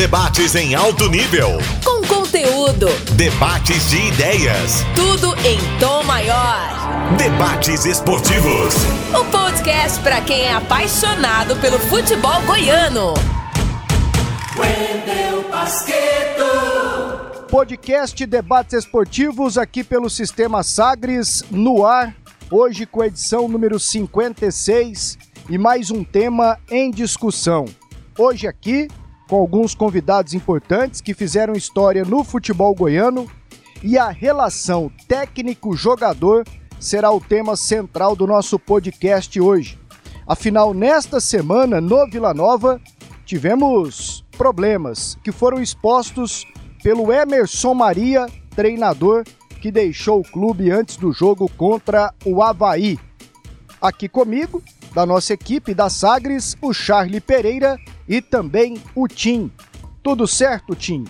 Debates em alto nível. Com conteúdo. Debates de ideias. Tudo em tom maior. Debates esportivos. O podcast para quem é apaixonado pelo futebol goiano. Wendel Basqueto. Podcast Debates Esportivos aqui pelo Sistema Sagres no ar. Hoje com a edição número 56 e mais um tema em discussão. Hoje aqui com alguns convidados importantes que fizeram história no futebol goiano e a relação técnico-jogador será o tema central do nosso podcast hoje. Afinal, nesta semana no Vila Nova, tivemos problemas que foram expostos pelo Emerson Maria, treinador que deixou o clube antes do jogo contra o Havaí. Aqui comigo, da nossa equipe da Sagres, o Charlie Pereira e também o Tim. Tudo certo, Tim?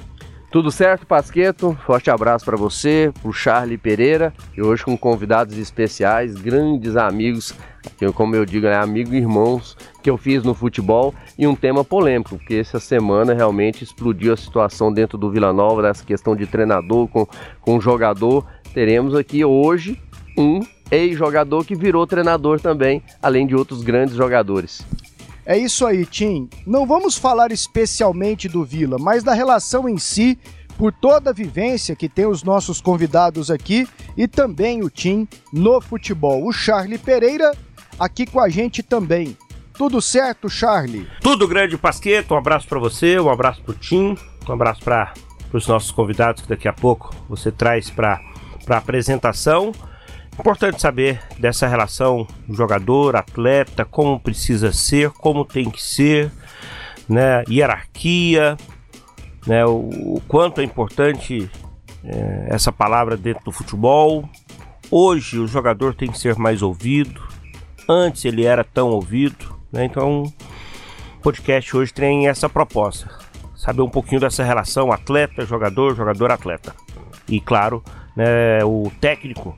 Tudo certo, Pasqueto? Forte abraço para você, para o Charlie Pereira e hoje com convidados especiais, grandes amigos, que, como eu digo, é amigo e irmãos que eu fiz no futebol e um tema polêmico, porque essa semana realmente explodiu a situação dentro do Vila Nova, dessa questão de treinador com, com jogador. Teremos aqui hoje um ex-jogador que virou treinador também, além de outros grandes jogadores. É isso aí, Tim. Não vamos falar especialmente do Vila, mas da relação em si, por toda a vivência que tem os nossos convidados aqui e também o Tim no futebol. O Charlie Pereira aqui com a gente também. Tudo certo, Charlie? Tudo grande, Pasqueto. Um abraço para você, um abraço pro Tim, um abraço para os nossos convidados que daqui a pouco você traz para a apresentação. Importante saber dessa relação jogador, atleta, como precisa ser, como tem que ser, né? Hierarquia, né? O, o quanto é importante é, essa palavra dentro do futebol. Hoje o jogador tem que ser mais ouvido. Antes ele era tão ouvido, né? Então, o podcast hoje tem essa proposta: saber um pouquinho dessa relação atleta-jogador, jogador-atleta. E claro, né, o técnico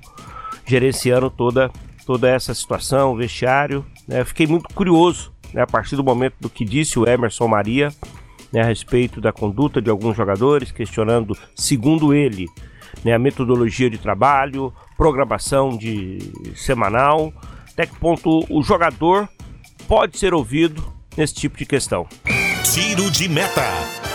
gerenciando toda, toda essa situação, o vestiário. Né? Fiquei muito curioso né, a partir do momento do que disse o Emerson Maria né, a respeito da conduta de alguns jogadores, questionando, segundo ele, né, a metodologia de trabalho, programação de semanal, até que ponto o jogador pode ser ouvido nesse tipo de questão. Tiro de meta.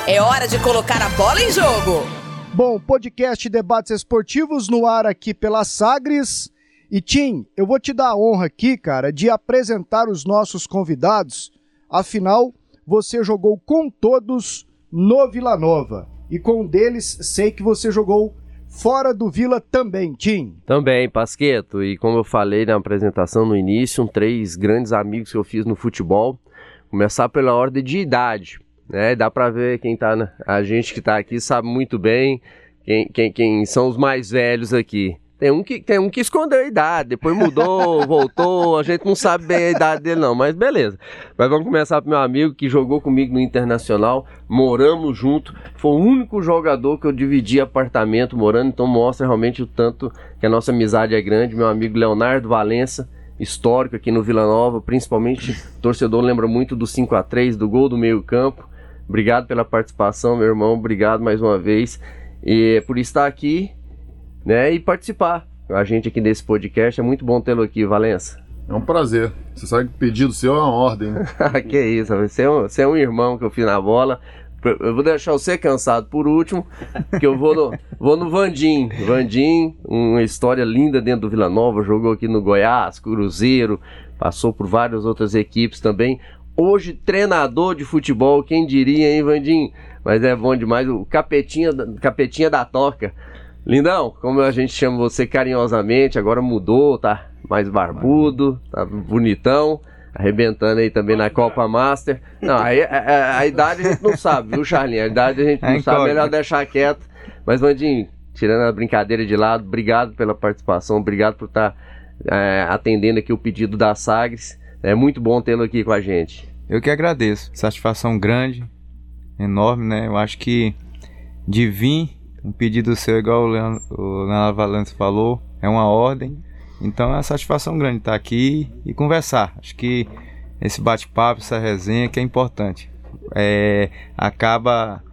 É hora de colocar a bola em jogo. Bom, podcast Debates Esportivos no ar aqui pela Sagres. E Tim, eu vou te dar a honra aqui, cara, de apresentar os nossos convidados. Afinal, você jogou com todos no Vila Nova. E com um deles, sei que você jogou fora do Vila também, Tim. Também, Pasqueto. E como eu falei na apresentação no início, três grandes amigos que eu fiz no futebol. Começar pela ordem de idade né? Dá para ver quem tá, na... a gente que tá aqui sabe muito bem quem, quem, quem são os mais velhos aqui. Tem um, que, tem um que escondeu a idade, depois mudou, voltou, a gente não sabe bem a idade dele não, mas beleza. Mas vamos começar pro meu amigo que jogou comigo no Internacional, moramos junto, foi o único jogador que eu dividi apartamento morando, então mostra realmente o tanto que a nossa amizade é grande, meu amigo Leonardo Valença, histórico aqui no Vila Nova, principalmente torcedor lembra muito do 5 a 3 do gol do meio campo, Obrigado pela participação, meu irmão. Obrigado mais uma vez e por estar aqui, né, e participar com a gente aqui desse podcast. É muito bom tê-lo aqui, Valença. É um prazer. Você sabe que o pedido seu é uma ordem, né? que isso, você é, um, você é um irmão que eu fiz na bola. Eu vou deixar você cansado por último, que eu vou no, vou no Vandim. Vandim, uma história linda dentro do Vila Nova, jogou aqui no Goiás, Cruzeiro, passou por várias outras equipes também. Hoje, treinador de futebol, quem diria, hein, Vandim? Mas é bom demais, o capetinha, capetinha da toca. Lindão, como a gente chama você carinhosamente, agora mudou, tá mais barbudo, tá bonitão, arrebentando aí também na Copa Master. Não, a, a, a, a idade a gente não sabe, viu, Charlinho? A idade a gente não é sabe, melhor deixar quieto. Mas, Vandinho, tirando a brincadeira de lado, obrigado pela participação, obrigado por estar tá, é, atendendo aqui o pedido da Sagres. É muito bom tê-lo aqui com a gente. Eu que agradeço. Satisfação grande, enorme, né? Eu acho que de vir um pedido seu, igual o Leandro, o Leandro Valente falou, é uma ordem. Então é uma satisfação grande estar aqui e conversar. Acho que esse bate-papo, essa resenha que é importante. É, acaba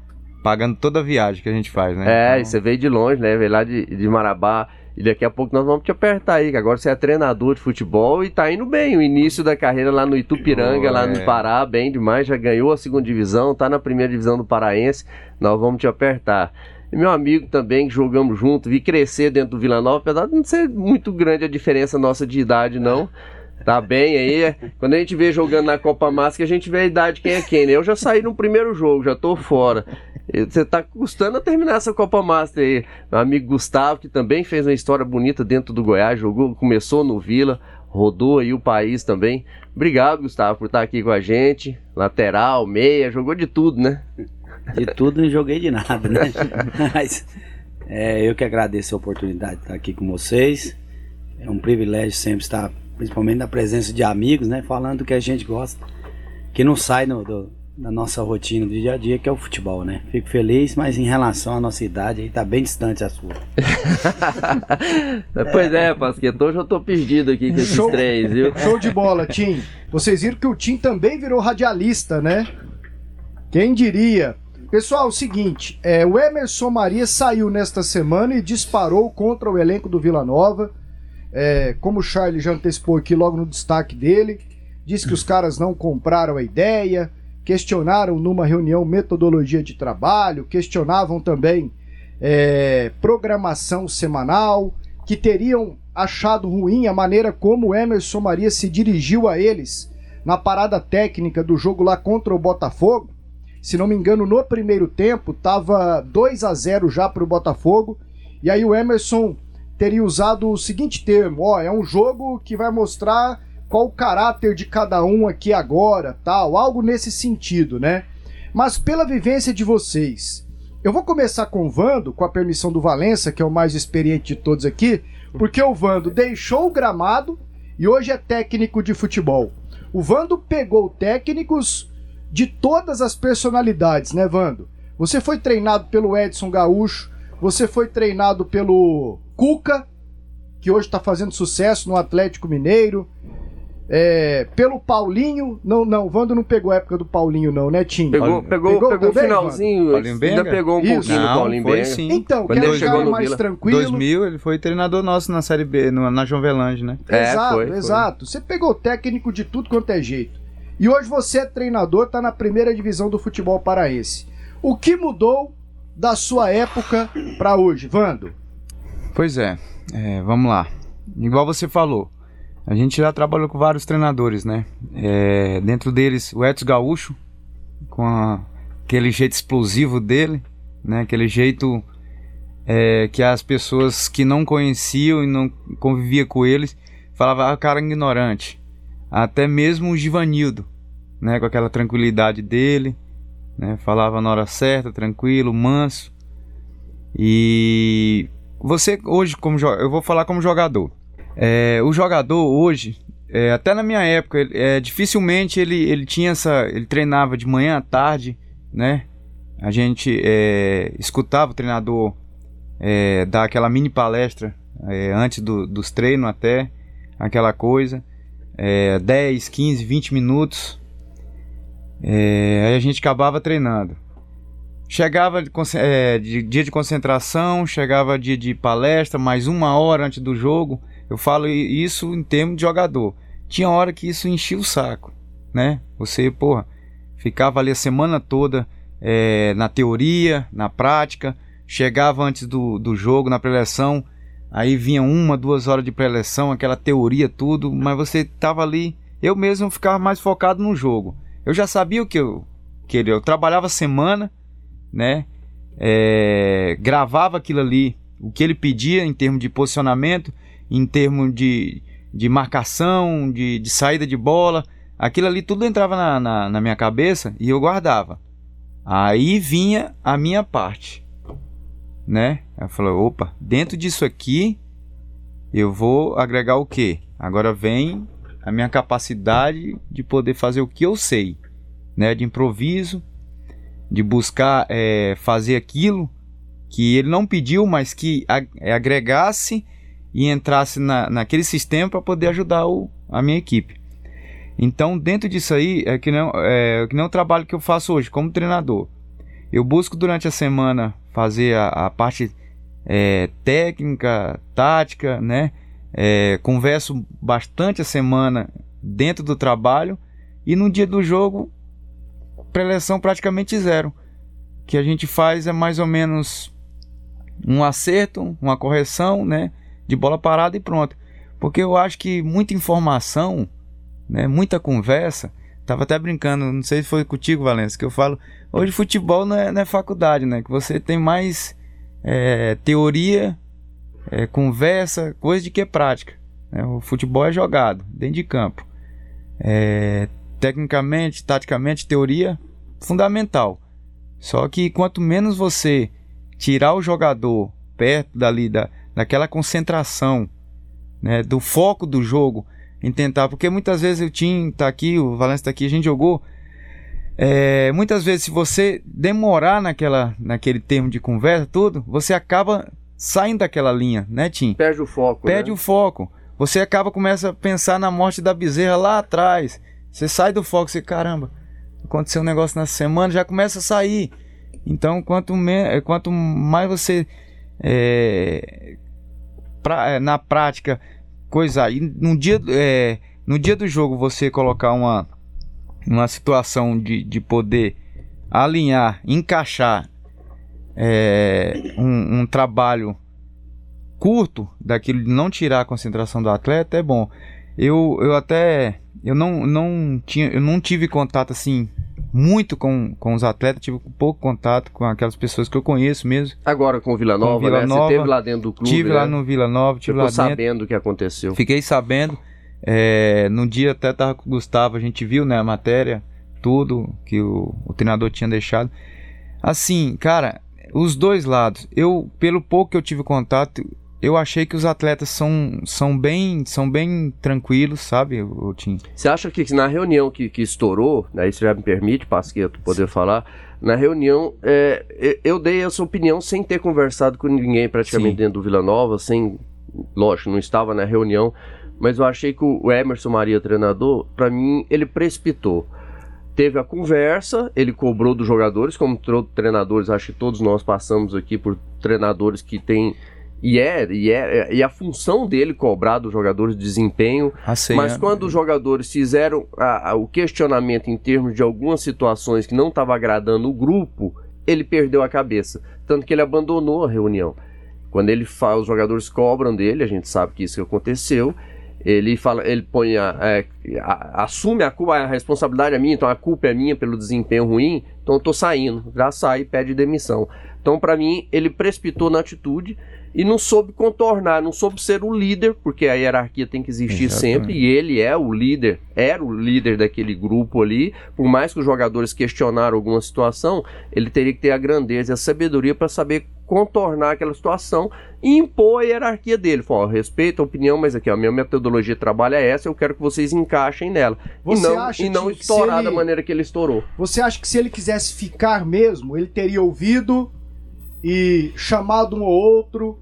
pagando toda a viagem que a gente faz, né? É, Então, e você veio de longe, né? Veio lá de, de Marabá. E daqui a pouco nós vamos te apertar aí, que agora você é treinador de futebol e tá indo bem. O início da carreira lá no Itupiranga, Oh, lá no. Pará, bem demais. Já ganhou a segunda divisão, tá na primeira divisão do Paraense. Nós vamos te apertar. E meu amigo também, que jogamos junto, vi crescer dentro do Vila Nova, apesar de não ser muito grande a diferença nossa de idade, não. Tá bem aí. Quando a gente vê jogando na Copa Máscara, a gente vê a idade quem é quem, né? Eu já saí no primeiro jogo, já tô fora. Você tá custando a terminar essa Copa Master aí. Meu amigo Gustavo, que também fez uma história bonita dentro do Goiás, jogou, começou no Vila, rodou aí o país também. Obrigado, Gustavo, por estar aqui com a gente. Lateral, meia, jogou de tudo, né? De tudo não joguei de nada, né? Mas é, eu que agradeço a oportunidade de estar aqui com vocês. É um privilégio sempre estar, principalmente na presença de amigos, né? Falando do que a gente gosta, que não sai no- do- da nossa rotina do dia a dia, que é o futebol, né? Fico feliz, mas em relação à nossa idade, aí tá bem distante a sua. Pois é, Pasqueto, hoje eu tô perdido aqui com esses Show. três, viu? Show de bola, Tim. Vocês viram que o Tim também virou radialista, né? Quem diria? Pessoal, é o seguinte, é, o Emerson Maria saiu nesta semana e disparou contra o elenco do Vila Nova. É, como o Charlie já antecipou aqui logo no destaque dele, disse que os caras não compraram a ideia, questionaram numa reunião metodologia de trabalho, questionavam também é, programação semanal, que teriam achado ruim a maneira como Emerson Maria se dirigiu a eles na parada técnica do jogo lá contra o Botafogo. Se não me engano, no primeiro tempo tava 2 a 0 já para o Botafogo. E aí o Emerson teria usado o seguinte termo: ó, é um jogo que vai mostrar qual o caráter de cada um aqui agora, tal, algo nesse sentido, né? Mas pela vivência de vocês, eu vou começar com o Vando, com a permissão do Valença, que é o mais experiente de todos aqui, porque o Vando deixou o gramado e hoje é técnico de futebol. O Vando pegou técnicos de todas as personalidades, né, Vando? Você foi treinado pelo Edson Gaúcho, você foi treinado pelo Cuca, que hoje está fazendo sucesso no Atlético Mineiro. É, pelo Paulinho, não, não, o Vando não pegou a época do Paulinho, não, né, Tim? Pegou, pegou, pegou, o também, finalzinho, ainda pegou um Isso. pouquinho do Não, Paulinho foi Benga. sim. Então, Quando que é ele um chegou no mais Vila. tranquilo. 2000 ele foi treinador nosso na Série B, no- na João Velange, né? É, exato, foi, foi. exato. Você pegou técnico de tudo quanto é jeito. E hoje você é treinador, tá na primeira divisão do futebol paraense. O que mudou da sua época pra hoje, Vando? Pois é, é, vamos lá. Igual você falou, a gente já trabalhou com vários treinadores, né? É, dentro deles, o Edson Gaúcho, com a- aquele jeito explosivo dele, né? Aquele jeito é, que as pessoas que não conheciam e não convivia com eles falavam, ah, cara ignorante. Até mesmo o Givanildo, né? Com aquela tranquilidade dele, né? Falava na hora certa, tranquilo, manso. E você hoje, como eu vou falar como jogador. É, o jogador hoje, é, até na minha época, ele- é, dificilmente ele, ele tinha essa. Ele treinava de manhã à tarde, né? A gente é, escutava o treinador é, dar aquela mini palestra é, antes do- dos treinos até, aquela coisa. É, 10, 15, 20 minutos. É, aí a gente acabava treinando. Chegava de, de dia de concentração, chegava dia de palestra, mais uma hora antes do jogo. Eu falo isso em termos de jogador. Tinha hora que isso enchia o saco, né? Você, porra, ficava ali a semana toda é, na teoria, na prática, chegava antes do, do jogo, na preleção, aí vinha uma, duas horas de preleção, aquela teoria, tudo, mas você tava ali. Eu mesmo ficava mais focado no jogo. Eu já sabia o que eu queria. Eu trabalhava a semana, né? É, gravava aquilo ali, o que ele pedia em termos de posicionamento, em termos de, de marcação, de, de saída de bola. Aquilo ali tudo entrava na, na, na minha cabeça e eu guardava. Aí vinha a minha parte, né? Eu falei, opa, dentro disso aqui eu vou agregar o quê? Agora vem a minha capacidade de poder fazer o que eu sei, né? De improviso, de buscar é, fazer aquilo que ele não pediu, mas que ag- agregasse e entrasse na, naquele sistema para poder ajudar o, a minha equipe. Então, dentro disso aí, é que, não, é que nem o trabalho que eu faço hoje como treinador. Eu busco durante a semana fazer a, a parte é, técnica, tática, né? É, converso bastante a semana dentro do trabalho e no dia do jogo preleção praticamente zero. O que a gente faz é mais ou menos um acerto, uma correção, né? De bola parada e pronto. Porque eu acho que muita informação, né? Muita conversa. Tava até brincando, não sei se foi contigo, Valença, que eu falo. Hoje futebol não é, não é faculdade, né? Que você tem mais é, teoria, é, conversa, coisa de que é prática. Né? O futebol é jogado dentro de campo. É, tecnicamente, taticamente, teoria fundamental. Só que quanto menos você tirar o jogador perto dali da, daquela concentração, né, do foco do jogo, em tentar, porque muitas vezes o Tim tá aqui, o Valência tá aqui, a gente jogou. É, muitas vezes, se você demorar naquela, naquele termo de conversa, tudo, você acaba saindo daquela linha, né, Tim? Perde o foco. Perde né? o foco. Você acaba, começa a pensar na morte da bezerra lá atrás. Você sai do foco, você, caramba, aconteceu um negócio na semana, já começa a sair. Então, quanto, me, quanto mais você é, pra, é, na prática coisa aí no dia é, no dia do jogo você colocar uma uma situação de, de poder alinhar encaixar é, um, um trabalho curto daquilo de não tirar a concentração do atleta é bom. Eu, eu até eu não, não tinha eu não tive contato assim muito com, com os atletas, tive pouco contato com aquelas pessoas que eu conheço mesmo. Agora com o Vila Nova, Vila né? Nova, Você teve lá dentro do clube, Tive né? lá no Vila Nova, tive Ficou lá dentro. sabendo o que aconteceu. Fiquei sabendo. É, no dia até tava com o Gustavo, a gente viu né, a matéria, tudo que o, o treinador tinha deixado. Assim, cara, os dois lados, eu, pelo pouco que eu tive contato, eu achei que os atletas são, são, bem, são bem tranquilos, sabe, o Tim? Você acha que na reunião que, que estourou, né, isso já me permite, Pasqueto, poder Sim. falar, na reunião é, eu dei essa opinião sem ter conversado com ninguém praticamente Sim. dentro do Vila Nova, sem, lógico, não estava na reunião, mas eu achei que o Emerson Maria, treinador, para mim, ele precipitou teve a conversa, ele cobrou dos jogadores, como treinadores, acho que todos nós passamos aqui por treinadores que têm e é, e é, e a função dele cobrar dos jogadores de desempenho. Assim, mas é. quando os jogadores fizeram a, a, o questionamento em termos de algumas situações que não estava agradando o grupo, ele perdeu a cabeça. Tanto que ele abandonou a reunião. Quando ele fala, os jogadores cobram dele, a gente sabe que isso aconteceu. Ele fala, ele põe a, é, a, assume a culpa, a responsabilidade é minha, então a culpa é minha pelo desempenho ruim, então eu tô saindo. Já sai e pede demissão. Então, para mim, ele precipitou na atitude e não soube contornar, não soube ser o líder, porque a hierarquia tem que existir Exatamente. sempre, e ele é o líder, era o líder daquele grupo ali, por mais que os jogadores questionaram alguma situação, ele teria que ter a grandeza e a sabedoria para saber contornar aquela situação e impor a hierarquia dele. Falou, respeito a opinião, mas aqui, a minha metodologia de trabalho é essa, eu quero que vocês encaixem nela. Você e não, e não estourar ele... da maneira que ele estourou. Você acha que se ele quisesse ficar mesmo, ele teria ouvido e chamado um ou outro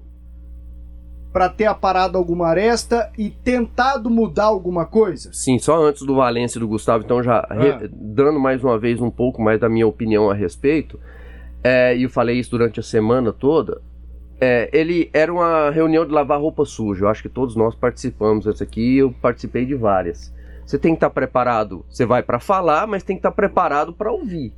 para ter aparado alguma aresta e tentado mudar alguma coisa? Sim, só antes do Valência e do Gustavo, então já ah. re, dando mais uma vez um pouco mais da minha opinião a respeito, é, e eu falei isso durante a semana toda, é, ele era uma reunião de lavar roupa suja, eu acho que todos nós participamos dessa aqui, eu participei de várias. Você tem que estar tá preparado, você vai para falar, mas tem que estar tá preparado para ouvir.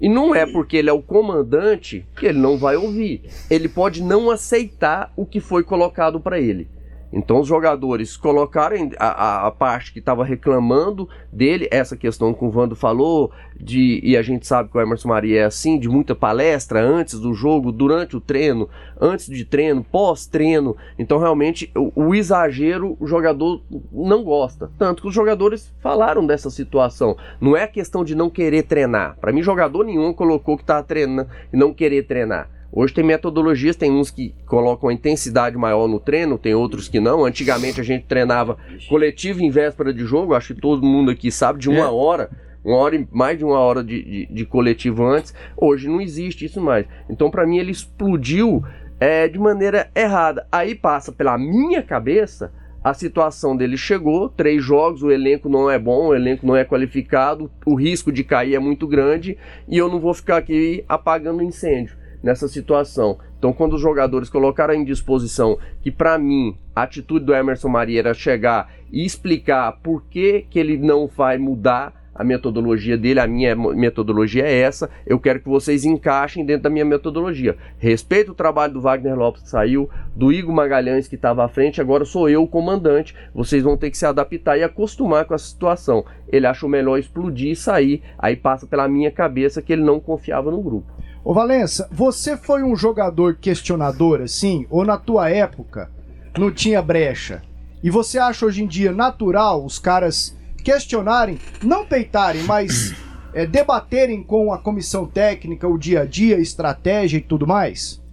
E não é porque ele é o comandante que ele não vai ouvir. Ele pode não aceitar o que foi colocado para ele. Então os jogadores colocaram a, a, parte que estava reclamando dele, essa questão que o Vando falou, de, e a gente sabe que o Emerson Maria é assim, de muita palestra antes do jogo, durante o treino, antes de treino, pós-treino. Então realmente o, o, exagero o jogador não gosta. Tanto que os jogadores falaram dessa situação. Não é questão de não querer treinar. Para mim, jogador nenhum colocou que estava treinando e não querer treinar. Hoje tem metodologias, tem uns que colocam a intensidade maior no treino, tem outros que não. Antigamente a gente treinava coletivo em véspera de jogo, acho que todo mundo aqui sabe, de uma é. hora, uma hora mais de uma hora de, de, de, coletivo antes. Hoje não existe isso mais. Então, para mim, ele explodiu é, de maneira errada. Aí passa pela minha cabeça a situação dele chegou, três jogos, o elenco não é bom, o elenco não é qualificado, o risco de cair é muito grande e eu não vou ficar aqui apagando incêndio nessa situação. Então, quando os jogadores colocaram em disposição que, para mim, a atitude do Emerson Maria era chegar e explicar por que, que ele não vai mudar a metodologia dele, a minha metodologia é essa, eu quero que vocês encaixem dentro da minha metodologia. Respeito o trabalho do Wagner Lopes que saiu, do Igor Magalhães que estava à frente, agora sou eu o comandante, vocês vão ter que se adaptar e acostumar com a situação. Ele achou melhor explodir e sair, aí passa pela minha cabeça que ele não confiava no grupo. Ô Valença, você foi um jogador questionador assim, ou na tua época não tinha brecha? E você acha hoje em dia natural os caras questionarem, não peitarem, mas é, debaterem com a comissão técnica o dia a dia, estratégia e tudo mais?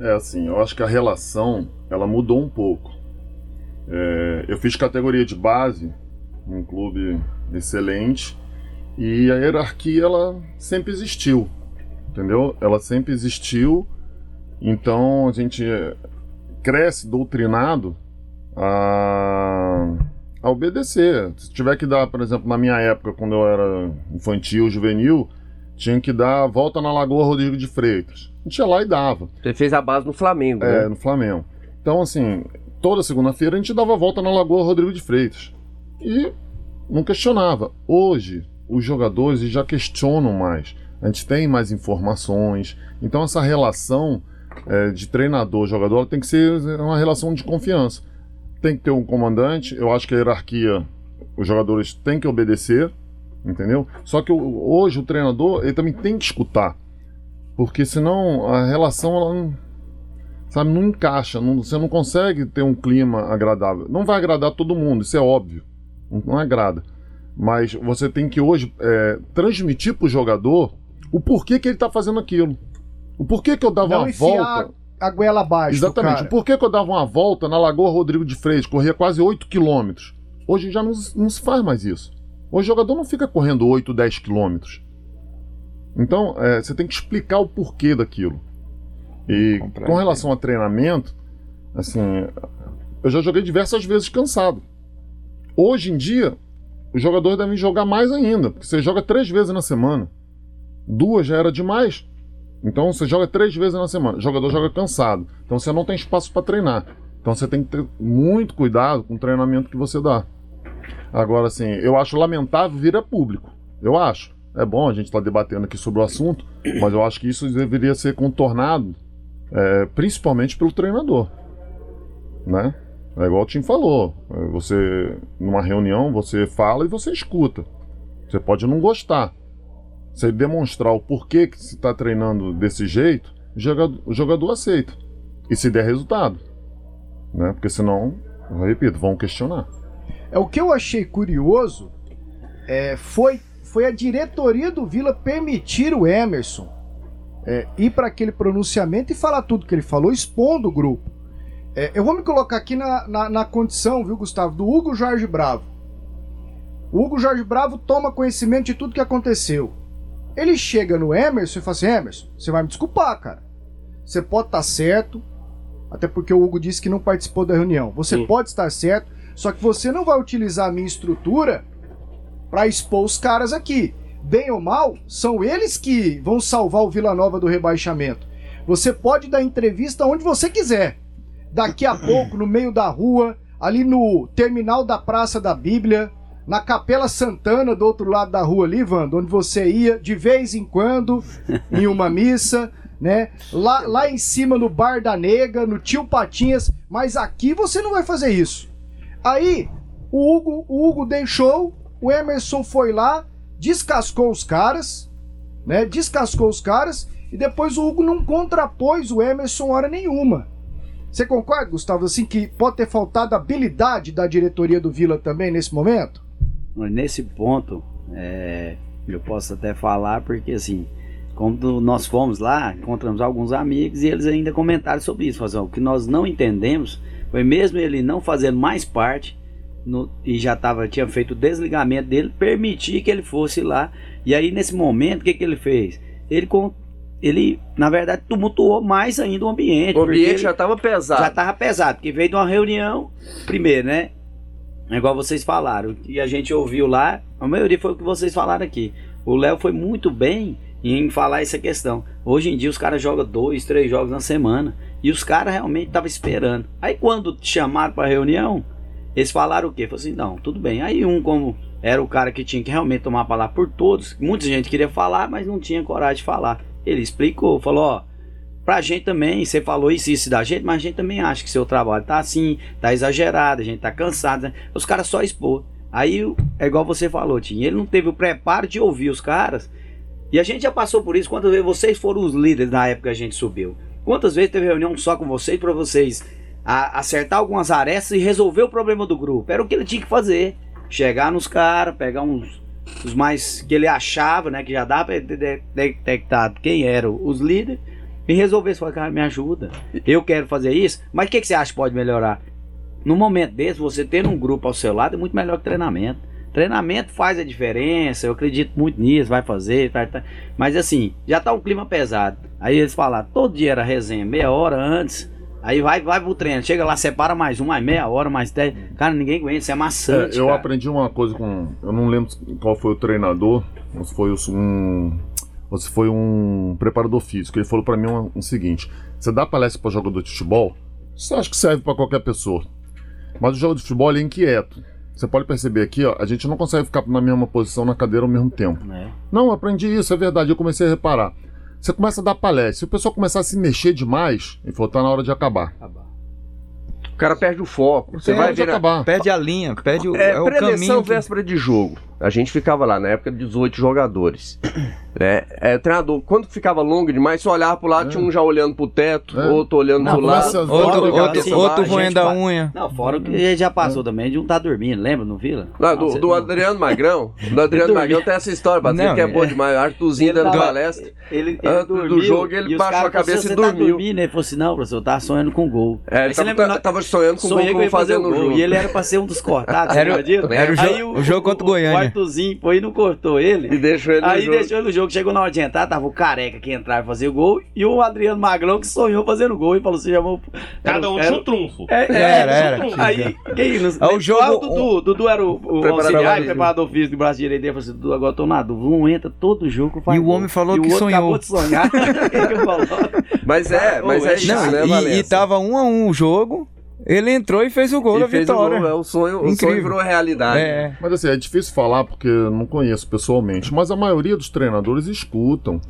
É assim, eu acho que a relação ela mudou um pouco. É, eu fiz categoria de base, um clube excelente, e a hierarquia ela sempre existiu, entendeu? Ela sempre existiu, então a gente cresce doutrinado a a obedecer. Se tiver que dar, por exemplo, na minha época, quando eu era infantil, juvenil, tinha que dar a volta na Lagoa Rodrigo de Freitas. A gente ia lá e dava. Você fez a base no Flamengo, é, né? no Flamengo. Então, assim, toda segunda-feira a gente dava a volta na Lagoa Rodrigo de Freitas. E não questionava. Hoje, os jogadores já questionam mais. A gente tem mais informações. Então, essa relação é, de treinador-jogador tem que ser uma relação de confiança tem que ter um comandante. Eu acho que a hierarquia, os jogadores têm que obedecer, entendeu? Só que hoje o treinador ele também tem que escutar, porque senão a relação ela não, sabe, não encaixa, não, você não consegue ter um clima agradável. Não vai agradar todo mundo, isso é óbvio, não, não agrada. Mas você tem que hoje é, transmitir para o jogador o porquê que ele está fazendo aquilo. O porquê que eu dava não uma volta a goela abaixo. Exatamente. Por que, que eu dava uma volta na Lagoa Rodrigo de Freitas, corria quase 8 quilômetros? Hoje já não, não, se faz mais isso. Hoje o jogador não fica correndo 8, 10 quilômetros. Então, é, você tem que explicar o porquê daquilo. E com relação a treinamento, assim, eu já joguei diversas vezes cansado. Hoje em dia, os jogadores devem jogar mais ainda, porque você joga três vezes na semana. Duas já era demais. Então você joga três vezes na semana. O jogador joga cansado. Então você não tem espaço para treinar. Então você tem que ter muito cuidado com o treinamento que você dá. Agora, assim, eu acho lamentável vir a público. Eu acho. É bom a gente estar tá debatendo aqui sobre o assunto, mas eu acho que isso deveria ser contornado, é, principalmente pelo treinador. Né? É igual o Tim falou. Você, numa reunião, você fala e você escuta. Você pode não gostar, você demonstrar o porquê que se está treinando desse jeito, o jogador, o jogador aceita. E se der resultado. Né? Porque senão, eu repito, vão questionar. É o que eu achei curioso é, foi, foi a diretoria do Vila permitir o Emerson é, ir para aquele pronunciamento e falar tudo que ele falou, expondo o grupo. É, eu vou me colocar aqui na, na, na, condição, viu, Gustavo, do Hugo Jorge Bravo. O Hugo Jorge Bravo toma conhecimento de tudo que aconteceu. Ele chega no Emerson e fala assim: Emerson, você vai me desculpar, cara. Você pode estar tá certo, até porque o Hugo disse que não participou da reunião. Você Sim. pode estar certo, só que você não vai utilizar a minha estrutura para expor os caras aqui. Bem ou mal, são eles que vão salvar o Vila Nova do rebaixamento. Você pode dar entrevista onde você quiser. Daqui a pouco, no meio da rua, ali no terminal da Praça da Bíblia, na Capela Santana, do outro lado da rua ali, Wanda, onde você ia de vez em quando em uma missa, né? Lá, lá em cima no Bar da Nega, no Tio Patinhas, mas aqui você não vai fazer isso. Aí, o Hugo, o Hugo deixou, o Emerson foi lá, descascou os caras, né? Descascou os caras e depois o Hugo não contrapôs o Emerson hora nenhuma. Você concorda, Gustavo, assim que pode ter faltado habilidade da diretoria do Vila também nesse momento? Nesse ponto, é, eu posso até falar porque assim, quando nós fomos lá, encontramos alguns amigos e eles ainda comentaram sobre isso. Assim, o que nós não entendemos foi mesmo ele não fazendo mais parte no, e já tava, tinha feito o desligamento dele, permitir que ele fosse lá. E aí nesse momento, o que, que ele fez? Ele, com, ele, na verdade, tumultuou mais ainda o ambiente. O ambiente já estava pesado. Já estava pesado, porque veio de uma reunião, primeiro, né? É igual vocês falaram, e a gente ouviu lá, a maioria foi o que vocês falaram aqui. O Léo foi muito bem em falar essa questão. Hoje em dia os caras jogam dois, três jogos na semana. E os caras realmente estavam esperando. Aí quando chamaram para reunião, eles falaram o quê? Falaram assim, não, tudo bem. Aí um como era o cara que tinha que realmente tomar a palavra por todos, muita gente queria falar, mas não tinha coragem de falar. Ele explicou, falou, ó, pra gente também, você falou isso isso da gente, mas a gente também acha que seu trabalho tá assim, tá exagerado, a gente tá cansado. Né? Os caras só expor. Aí é igual você falou, Tim, ele não teve o preparo de ouvir os caras. E a gente já passou por isso quantas vezes vocês foram os líderes na época que a gente subiu. Quantas vezes teve reunião só com vocês para vocês a, acertar algumas arestas e resolver o problema do grupo? Era o que ele tinha que fazer. Chegar nos caras, pegar uns os mais que ele achava, né, que já dava para detectar quem eram os líderes e resolver isso, cara, me ajuda. Eu quero fazer isso, mas o que, que você acha que pode melhorar? No momento desse, você ter um grupo ao seu lado é muito melhor que treinamento. Treinamento faz a diferença, eu acredito muito nisso, vai fazer, tá, tá. mas assim, já tá um clima pesado. Aí eles falaram, todo dia era resenha, meia hora antes, Aí vai, vai pro treino, chega lá, separa mais um, mais meia hora, mais dez. Cara, ninguém aguenta, isso é maçante. É, eu cara. aprendi uma coisa com. Eu não lembro qual foi o treinador, se foi um. Ou se foi um preparador físico. Ele falou para mim o um, um seguinte: você dá palestra para jogador de futebol, você acha que serve para qualquer pessoa. Mas o jogo de futebol é inquieto. Você pode perceber aqui, ó, a gente não consegue ficar na mesma posição na cadeira ao mesmo tempo. É. Não, eu aprendi isso, é verdade. Eu comecei a reparar. Você começa a dar palestra. Se o pessoal começar a se mexer demais, ele falou, tá na hora de acabar. O cara perde o foco. Você vai ver. acabar. Perde a linha, perde o, É, é o caminho. que- véspera de jogo. A gente ficava lá, na época de 18 jogadores. né? É, o treinador, quando ficava longo demais, você olhava pro lado, É. tinha um já olhando pro teto, É. outro olhando Não, pro lado. Outro, outro, outro baixa, roendo a unha. Não, fora o que ele já passou também de um tá dormindo, lembra no Vila? Não, do, você- do Adriano Magrão. Do Adriano. Magrão tem essa história, Patrícia, Não, que é boa é- demais. O Arthurzinho Ele dando tava- palestra. Ele, ele Antes do dormiu, jogo, ele e baixou a cabeça e "Você tá dormiu." dormindo?" Ele falou assim: não, professor, eu tava sonhando com gol. É, ele você tava, lembra, tava, sonhando com o gol fazer no o gol. jogo. E ele era pra ser um dos cortados, Era o- lembra disso? era o Aí jogo- o jogo contra o Goiânia. O Arthurzinho foi e não cortou ele. E deixou ele no Aí jogo. deixou ele no jogo, chegou na hora de entrar, tava o careca que entrava e fazia o gol, e o Adriano Magrão que sonhou fazendo gol e falou: você chamou. Cada um era, tinha um trunfo. é, é, Era, era. Aí, quem não É o jogo- o Dudu, Dudu era o, o Preparador auxiliar e físico. preparador físico do braço direito dele. Falou assim: Dudu, agora eu tô na dúvida. Um entra todo jogo. faz E o homem falou E o que outro sonhou. acabou de sonhar. Quem que eu falo? Mas é, mas é isso, Não, né, e- Valença? e, tava um a um o jogo. Ele entrou e fez o gol E da fez o vitória. gol, é o sonho, o sonho Incrível. virou realidade. É. Mas assim, é difícil falar porque eu não conheço pessoalmente. Mas a maioria dos treinadores escutam,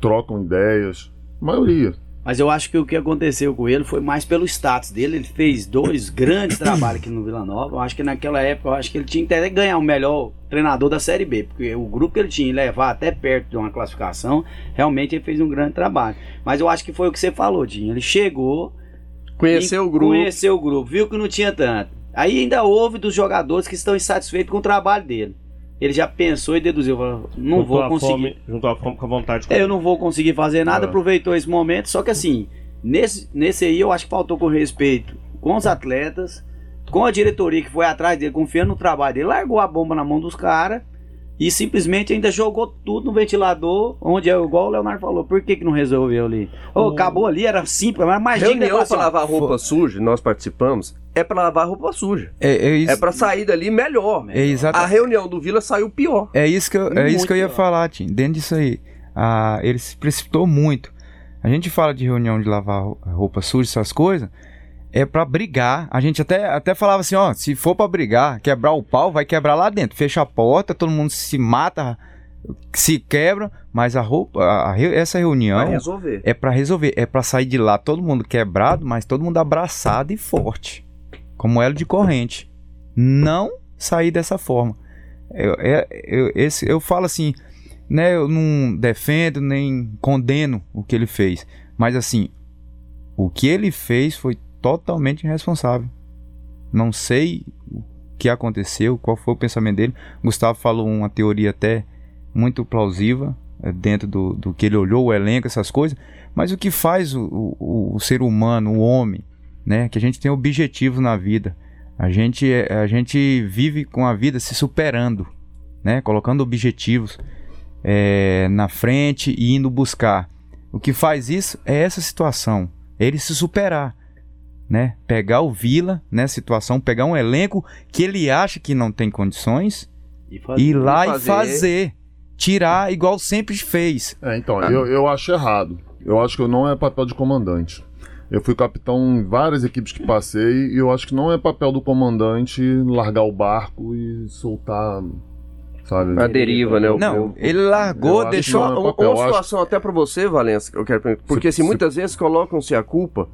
trocam ideias. A maioria. Mas eu acho que o que aconteceu com ele foi mais pelo status dele. Ele fez dois grandes trabalhos aqui no Vila Nova. Eu acho que naquela época, eu acho que ele tinha que ganhar o melhor treinador da Série B. Porque o grupo que ele tinha levar até perto de uma classificação, realmente ele fez um grande trabalho. Mas eu acho que foi o que você falou, Dinho. Ele chegou, Conheceu o grupo. Conheceu o grupo, viu que não tinha tanto. Aí ainda houve dos jogadores que estão insatisfeitos com o trabalho dele. Ele já pensou e deduziu, falou, não Juntou vou a conseguir. Fome, juntou a fome com a vontade. Eu não vou conseguir fazer nada, É. aproveitou esse momento. Só que assim, nesse, nesse aí eu acho que faltou com respeito com os atletas, com a diretoria que foi atrás dele, confiando no trabalho dele, largou a bomba na mão dos caras e simplesmente ainda jogou tudo no ventilador, onde é igual o Leonardo falou. Por que, que não resolveu ali? Ô, acabou ali, era simples, mas mais digno Reunião equação. lavar roupa suja, nós participamos, é pra lavar roupa suja. É, é isso, É pra sair dali melhor. é A reunião do Vila saiu pior. É isso que eu, é isso que eu ia pior. falar, Tim. Dentro disso aí, ah, ele se precipitou muito. A gente fala de reunião de lavar ro- roupa suja, essas coisas, é pra brigar. A gente até, até falava assim, ó, se for pra brigar, quebrar o pau, vai quebrar lá dentro. Fecha a porta, todo mundo se mata, se quebra, mas a roupa, a- a essa reunião é pra resolver, é pra sair de lá todo mundo quebrado, mas todo mundo abraçado e forte, como elo de corrente. Não sair dessa forma. Eu, é- eu, esse, eu falo assim, né? Eu não defendo nem condeno o que ele fez, mas assim, o que ele fez foi totalmente irresponsável. Não sei o que aconteceu, qual foi o pensamento dele. Gustavo falou uma teoria até muito plausível eh, dentro do, do que ele olhou, o elenco, essas coisas. Mas o que faz o, o, o ser humano, o homem, né? Que a gente tem objetivos na vida. A gente, é- a gente vive com a vida se superando, né? Colocando objetivos eh, na frente e indo buscar. O que faz isso é essa situação, é ele se superar, né? Pegar o Vila nessa situação, pegar um elenco que ele acha que não tem condições, E ir lá e e fazer. fazer, tirar igual sempre fez. É, então, eu, eu acho errado. Eu acho que não é papel de comandante. Eu fui capitão em várias equipes que passei e eu acho que não é papel do comandante largar o barco e soltar, sabe? A deriva, né? O- Não, ele largou, acho deixou. é uma, eu acho- situação até pra você, Valença, que eu quero perguntar. Porque Se- assim, se- muitas vezes colocam-se a culpa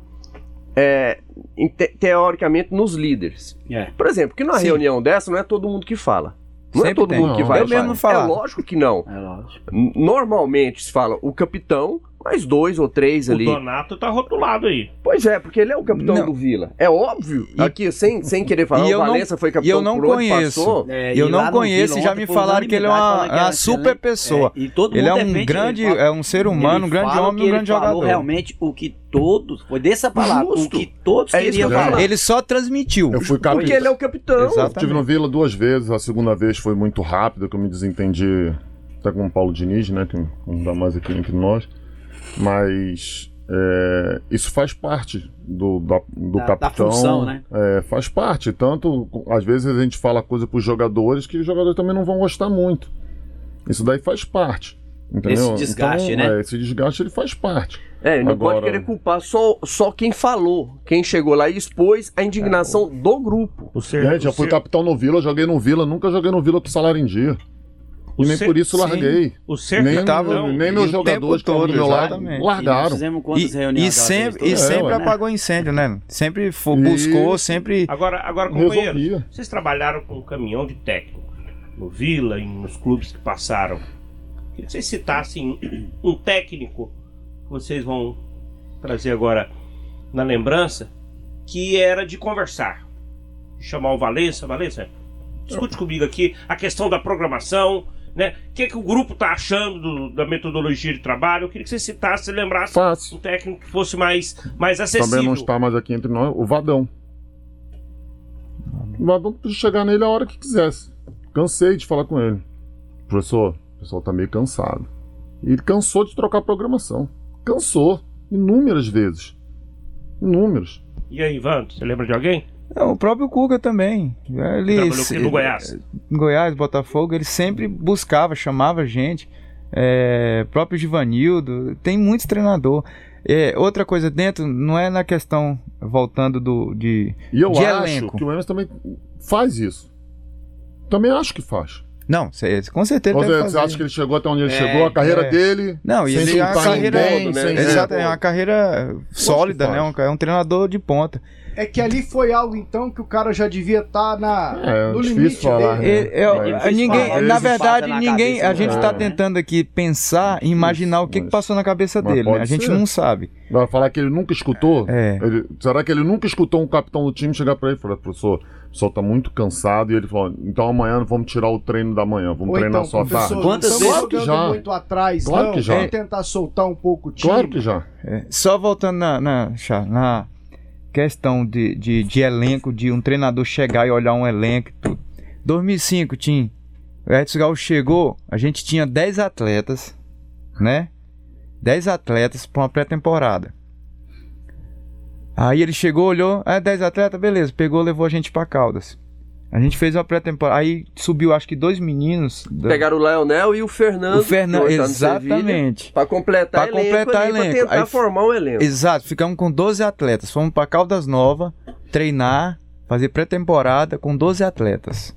é, em te- teoricamente nos líderes. É. Por exemplo, que numa Sim. reunião dessa não é todo mundo que fala. Não é Sempre todo tem. mundo que Não, vai. eu mesmo falar. É lógico que não. É lógico. Normalmente se fala o capitão, mais dois ou três O ali. Donato tá rotulado aí. Pois é, porque ele é o capitão Não. do Vila. É óbvio. E- Aqui, sem, sem querer falar, e o eu não- Valença foi E capitão eu não conheço. passou. É, eu e não conheço Vila e já me falaram que ele é uma, falando que uma era super pessoa. É, e todo Ele é um grande, ele fala- é um ser humano, um grande homem, um ele grande falou jogador. realmente o que todos, foi dessa palavra, Justo. o que todos É queriam falar. Ele só transmitiu. Eu fui capitão. Porque ele é o capitão. Exato. Eu estive no Vila duas vezes, a segunda vez foi muito rápida, que eu me desentendi até com o Paulo Diniz, né, que não dá mais aqui entre nós, mas é, isso faz parte do, da- do Da- da capitão. função, né? É, faz parte, tanto, às vezes a gente fala coisa para os jogadores que os jogadores também não vão gostar muito. Isso daí faz parte. Entendeu? Esse desgaste, então, né? é, esse desgaste ele faz parte. É, não Agora- pode querer culpar só, só quem falou, quem chegou lá e expôs a indignação do grupo. O ser, Gente, já o fui ser- capitão no Vila, joguei no Vila, nunca joguei no Vila com salário em dia. O E nem ser- por isso sim. larguei. O ser Nem, tava- nem e meus o jogadores que estavam do meu lado. E largaram. E, e aquela sempre, e sempre né? apagou incêndio, né? Sempre fo- E- buscou, sempre. Agora, agora companheiros, Resolvia. vocês trabalharam com um caminhão de técnico no Vila e nos clubes que passaram. Queria que vocês citassem um técnico que vocês vão trazer agora na lembrança que era de conversar. Chamar o Valença, Valença, discute comigo aqui a questão da programação, né? O que, que o grupo tá achando do- da metodologia de trabalho? Eu queria que você citasse e lembrasse Fácil. um técnico que fosse mais, mais acessível. Também não está mais aqui entre nós, o Vadão. O Vadão podia chegar nele a hora que quisesse. Cansei de falar com ele. Professor, o pessoal tá meio cansado. E ele cansou de trocar programação. Cansou. Inúmeras vezes. Inúmeras. E aí, Ivan, você lembra de alguém? Não, o próprio Cuca também. Ele, Trabalhou no Goiás. Em Goiás, Botafogo, ele sempre buscava, chamava gente. É, próprio Givanildo, tem muitos treinador. É, outra coisa dentro, não é na questão, voltando do, de, E eu de acho elenco. que o Emerson também faz isso. Também acho que faz. Não, cê- com certeza seja, fazer. você acha que ele chegou até onde ele É, chegou, a carreira é. dele. Não, e ele é uma carreira- ninguém, né? Exato, é, é uma carreira sólida, né? Um, é um treinador de ponta. É que ali foi algo, então, que o cara já devia estar na, É, no difícil limite falar, dele. né? É, é, é, ninguém, na verdade, na ninguém. cabeça A gente está né? tentando aqui pensar e imaginar o que, que passou na cabeça dele. Né? A gente ser. não sabe. Vai falar que ele nunca escutou? É. Ele- será que ele nunca escutou um capitão do time chegar pra ele e falar, professor, o pessoal tá muito cansado e ele falou, então amanhã vamos tirar o treino da manhã, vamos Ou treinar então, só à tarde. Quantas não vezes- estamos Claro que jogando já. muito atrás, Claro não. que já. Vamos tentar soltar um pouco o time. Claro que já. É, só voltando na, na, na questão de, de, de elenco, de um treinador chegar e olhar um elenco e tudo. 2005, Tim, o Edson Gal chegou, a gente tinha 10 atletas, né? 10 atletas para uma pré-temporada. Aí ele chegou, olhou, é 10 atletas, beleza, pegou, levou a gente para Caldas. A gente fez uma pré-temporada, aí subiu acho que dois meninos. da- Pegaram o Leonel e o Fernando. o Fernando, tá exatamente. Pra completar, Pra elenco completar ali, elenco. Pra tentar Aí- formar um elenco. Exato, ficamos com 12 atletas. Fomos para Caldas Nova treinar, fazer pré-temporada com 12 atletas,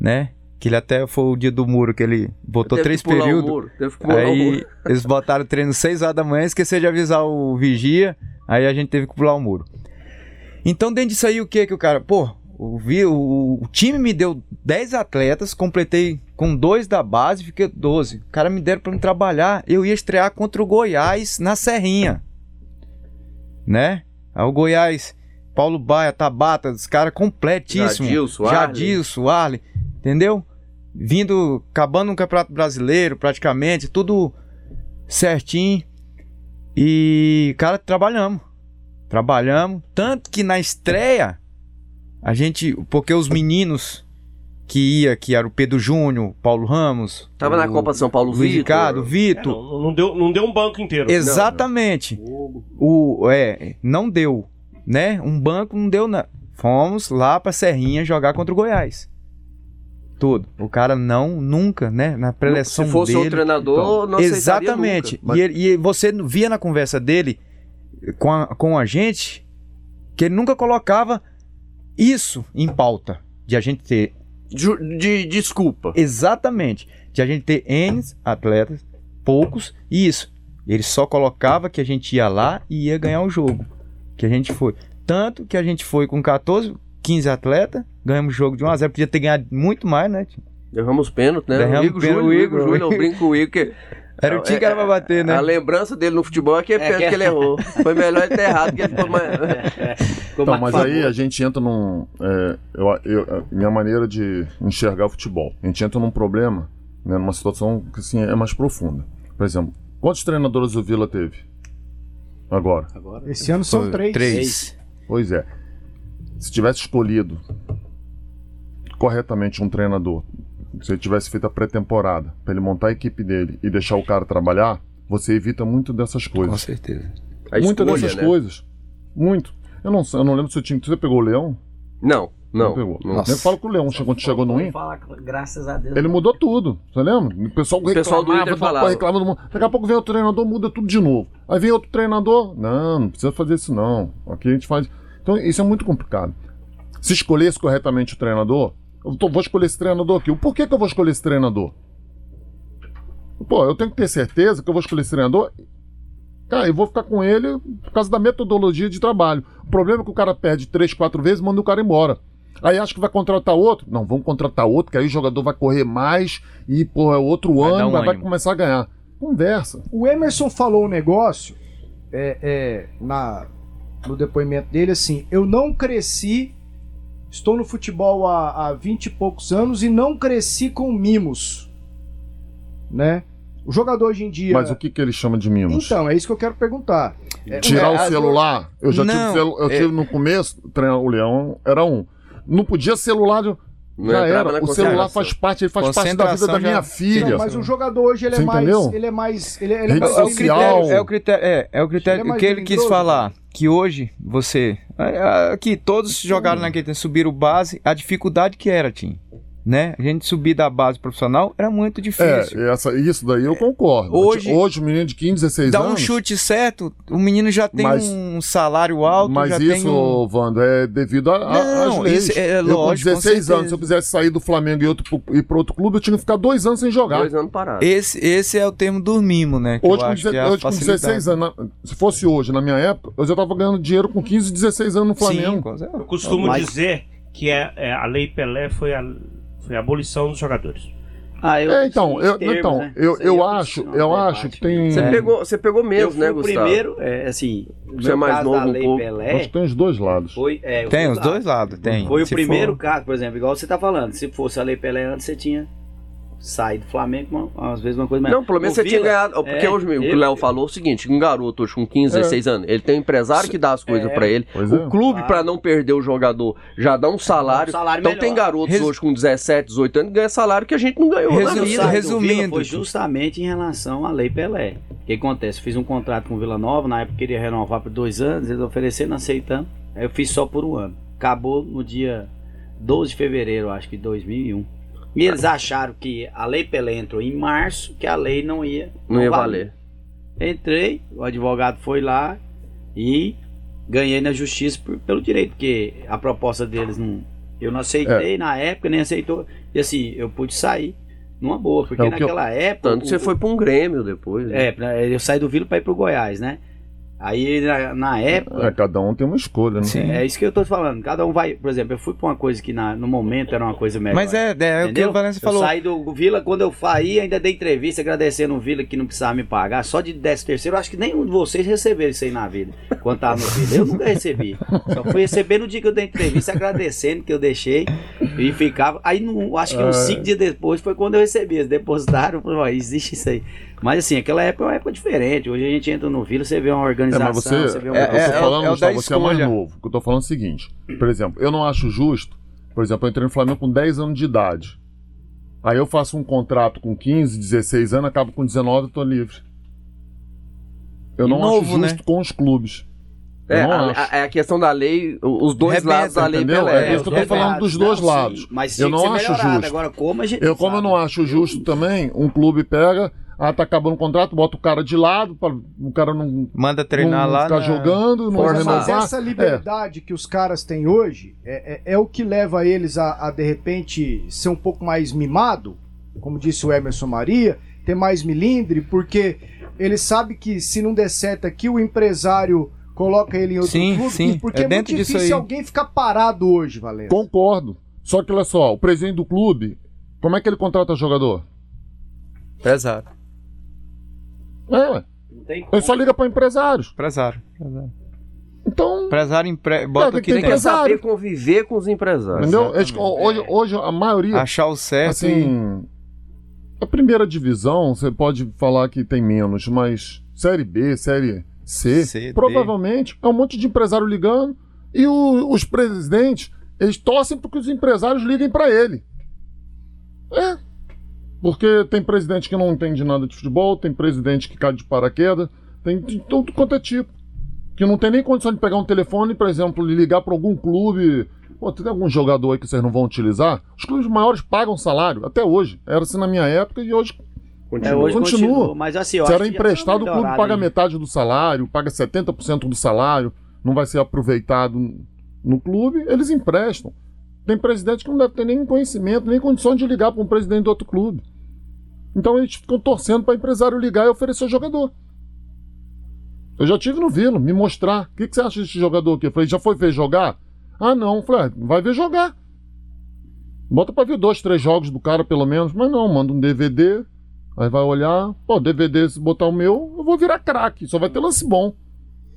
né? Que ele até foi o dia do muro que ele botou Teve três períodos. Aí eles botaram o treino 6 horas da manhã, esqueceram de avisar o vigia, aí a gente teve que pular o muro. Então dentro disso aí o que que o cara, pô, o, vi- o, o time me deu 10 atletas, completei com dois da base, fiquei 12. O cara me deram para me trabalhar, eu ia estrear contra o Goiás na Serrinha. Né? Aí o Goiás, Paulo Baia, Tabata, os caras completíssimos. Jadilson. Jadilson, Arley, entendeu? Vindo, acabando um campeonato brasileiro, praticamente, tudo certinho. E, cara, trabalhamos. Trabalhamos. Tanto que na estreia, a gente. Porque os meninos que ia, que era o Pedro Júnior, Paulo Ramos. Tava na o Copa São Paulo, Luiz Vitor. Ricardo, É, Vitor. não, não deu, não deu um banco inteiro. Exatamente. O, é, não deu, né? Um banco não deu, na... Fomos lá pra Serrinha jogar contra o Goiás. Tudo. O cara não, nunca, né? Na preleção Se fosse dele. um treinador, não aceitaria Exatamente. nunca. E, ele- e você via na conversa dele com a, com a gente que ele nunca colocava isso em pauta. De a gente ter. Ju- De, desculpa. Exatamente. De a gente ter N atletas, poucos, e isso. Ele só colocava que a gente ia lá e ia ganhar o jogo. Que a gente foi. Tanto que a gente foi com 14, 15 atletas, ganhamos o jogo de 1x0. Podia ter ganhado muito mais, né? Derramos pênalti, né? Derramos o Igor pênalti, o o Igor, o Igor. o. Era o time que era pra bater, né? A lembrança dele no futebol é que é pênalti que- que ele errou. Foi melhor ele ter errado, que ele ficou mais... Ficou Então, mais mas aí a gente entra num. é, eu- eu- minha maneira de enxergar o futebol. A gente entra num problema, né, numa situação que assim, é mais profunda. Por exemplo, quantos treinadores o Vila teve? Agora. Esse ano são três. Três. Pois é. Se tivesse escolhido corretamente um treinador, se ele tivesse feito a pré-temporada para ele montar a equipe dele e deixar o cara trabalhar, você evita muito dessas Com coisas. certeza. A Muitas dessas né? coisas. Muito. Eu não, sei- eu não lembro se o time. Você pegou o Leão? Não, não. pegou. não. Nossa. Eu falo que o Leão chegou, quando chegou no IN. Fala, graças a Deus. Ele mudou tudo, você lembra? O pessoal, O pessoal do reclamava, Inter do- falava. reclamava do mundo. Daqui a pouco vem outro treinador, muda tudo de novo. Aí vem outro treinador, não, não precisa fazer isso não. Aqui a gente faz. Então isso é muito complicado. Se escolhesse corretamente o treinador, eu tô- vou escolher esse treinador aqui. O porquê que eu vou escolher esse treinador? Pô, eu tenho que ter certeza que eu vou escolher esse treinador. Cara, eu vou ficar com ele por causa da metodologia de trabalho. O problema é que o cara perde três, quatro vezes e manda o cara embora. Aí acha que vai contratar outro? Não, vamos contratar outro, que aí o jogador vai correr mais e, pô, é outro Vai ano, um vai, vai começar a ganhar. Conversa. O Emerson falou um negócio é, é, na, no depoimento dele assim: eu não cresci, estou no futebol há, há 20 e poucos anos e não cresci com mimos. Né? O jogador hoje em dia. Mas o que, que ele chama de mimos? Então, é isso que eu quero perguntar. É, Tirar é, o celular? Eu já tive, Não, celu- eu é- tive no começo, o Leão era um. Não podia celular. de- Não já era. O celular faz parte, ele faz parte da vida da minha já- filha. Não, mas o jogador hoje ele é mais. entendeu? Ele é mais. Ele, ele é mais É o social. critério, é o critério, é, é o critério Ele é mais que ele quis falar. Que hoje você. É, Aqui, todos jogaram naquele tempo, subiram base, a dificuldade que era, Tim. Né? A gente subir da base profissional era muito difícil. É, essa, isso daí eu concordo. Hoje- Hoje o menino de 15, 16 Dá anos. um chute certo, o menino já tem Mas- um salário alto, Mas já isso, tem um... Vando, é devido a, a- Não, às leis. isso é eu, lógico, com com 16 anos, certeza. se eu quisesse sair do Flamengo e outro, pro- ir para outro clube, eu tinha que ficar dois anos sem jogar. Dois anos parados. Esse, esse é o termo do mimo, né? Que Hoje, eu com, que é hoje com facilidade. 16 anos, na- se fosse hoje, na minha época, eu já tava ganhando dinheiro com 15, 16 anos no Sim, Flamengo. com certeza. Eu costumo Mas- dizer que é, é, a Lei Pelé foi a, foi a abolição dos jogadores. Ah, eu, É, então, eu, termos, então né? eu, Isso aí eu é acho, eu debate acho que tem. Você, É. pegou, você pegou Eu mesmo, né, o Gustavo? primeiro, é, assim, Você é mais novo da um Lei pouco. Pelé, Acho que tem os dois lados. foi... É, Tem os dois lados, tem. Foi o primeiro for- caso, por exemplo, igual você tá falando. Se fosse a Lei Pelé antes, você tinha saído do Flamengo, uma- às vezes uma coisa mais. Não, pelo menos O você tinha Vila- ganhado. Porque é, hoje mesmo, o que eu- o Léo falou é o seguinte: um garoto hoje com 15, É. 16 anos, ele tem um empresário que dá as coisas É. pra ele. Pois o é. clube, Claro. pra não perder o jogador, já dá um salário. Um salário então melhor. tem garotos Res- hoje com 17, 18 anos que ganham salário que a gente não ganhou Resu- eu vida. resumindo, foi justamente em relação à Lei Pelé. O que acontece? Fiz um contrato com o Vila Nova, na época queria renovar por dois anos, eles ofereceram, aceitando. Aí eu fiz só por um ano. Acabou no dia 12 de fevereiro, acho que de 2001. E eles acharam que a Lei Pelé entrou em março, que a lei não ia, Não ia valer. valer. Entrei, o advogado foi lá e ganhei na justiça por- pelo direito, porque a proposta deles não. Eu não É. aceitei na época, nem aceitou. E assim, eu pude sair numa boa, porque É o que eu- naquela época. Tanto que você o- foi pra um Grêmio depois. né? É, eu saí do Vila para ir pro Goiás, né? Aí na, na época. É, cada um tem uma escolha, né? Sim. É isso que eu tô falando. Cada um vai. Por exemplo, eu fui pra uma coisa que na- no momento era uma coisa melhor. Mas é, é, o que o Valença Eu falou. saí do Vila, quando eu saí, ainda dei entrevista agradecendo o Vila que não precisava me pagar. Só de 13 terceiro, eu acho que nenhum de vocês receberam isso aí na vida. Quando tava no Vila. Eu nunca recebi. Só fui receber no dia que eu dei entrevista, agradecendo que eu deixei e ficava. Aí, no, acho que uns É. 5 dias depois foi quando eu recebi. Eles depositaram, eu falei, ó, existe isso aí. Mas assim, aquela época é uma época diferente. Hoje a gente entra no Vila, você vê uma É, organização, mas você, você vê um É, eu tô é, falando, é o Gustavo, você é mais novo. O que eu tô falando é o seguinte: por exemplo, eu não acho justo Por exemplo, eu entrei no Flamengo com 10 anos de idade. Aí eu faço um contrato com 15, 16 anos, acabo com 19 e tô livre. Eu E não novo, acho justo né? com os clubes. É, a, a- é a questão da lei, os dois Rebenta, lados da lei entendeu? Pelé. É isso que eu tô falando dos dois Não, lados. sim, mas Eu não acho justo. Agora, como a gente Eu, como eu não acho justo também, um clube pega, ah, tá acabando o contrato, bota o cara de lado, pra o cara não, Manda treinar não lá. ficar na- jogando, não Força. Mas essa liberdade que os caras têm hoje é, é- é o que leva eles a, a, de repente, ser um pouco mais mimado, como disse o Emerson Maria, ter mais milindre, porque ele sabe que se não der certo aqui, o empresário coloca ele em outro Sim, clube, sim, porque é é, muito dentro disso difícil aí. alguém ficar parado hoje, Valente. Concordo. Só que olha só, o presidente do clube, como é que ele contrata jogador? Pesado. É, ué. Não tem Ele só liga para empresários. Empresário. empresário. Então, Empresário empre... bota tem o que que tem. Tem que saber empresário. conviver com os empresários. entendeu? Eles- hoje, hoje a maioria, Achar o certo e... assim, a primeira divisão, você pode falar que tem menos, mas Série B, Série C, C, D. provavelmente é um monte de empresário ligando e o- os presidentes, eles torcem porque os empresários liguem para ele. É. Porque tem presidente que não entende nada de futebol, tem presidente que cai de paraquedas, tem de tudo quanto é tipo. Que não tem nem condição de pegar um telefone, por exemplo, e ligar para algum clube. Pô, tem algum jogador aí que vocês não vão utilizar? Os clubes maiores pagam salário, até hoje. Era assim na minha época e hoje É, hoje Continua. continua. Mas assim, eu se era tá emprestado, o clube paga hein? metade do salário, paga 70% do salário, não vai ser aproveitado no clube, eles emprestam. Tem presidente que não deve ter nem conhecimento, nem condição de ligar para um presidente do outro clube. Então eles ficam torcendo para empresário ligar e oferecer jogador. Eu já tive no Vila, me mostrar. O que, que você acha desse jogador aqui? Eu falei, já foi ver jogar? Ah, não. Eu falei, ah, vai ver jogar. Bota pra ver dois, três jogos do cara, pelo menos. Mas não, manda um DVD. Aí vai olhar. Pô, DVD, se botar o meu, eu vou virar craque. Só vai ter lance bom.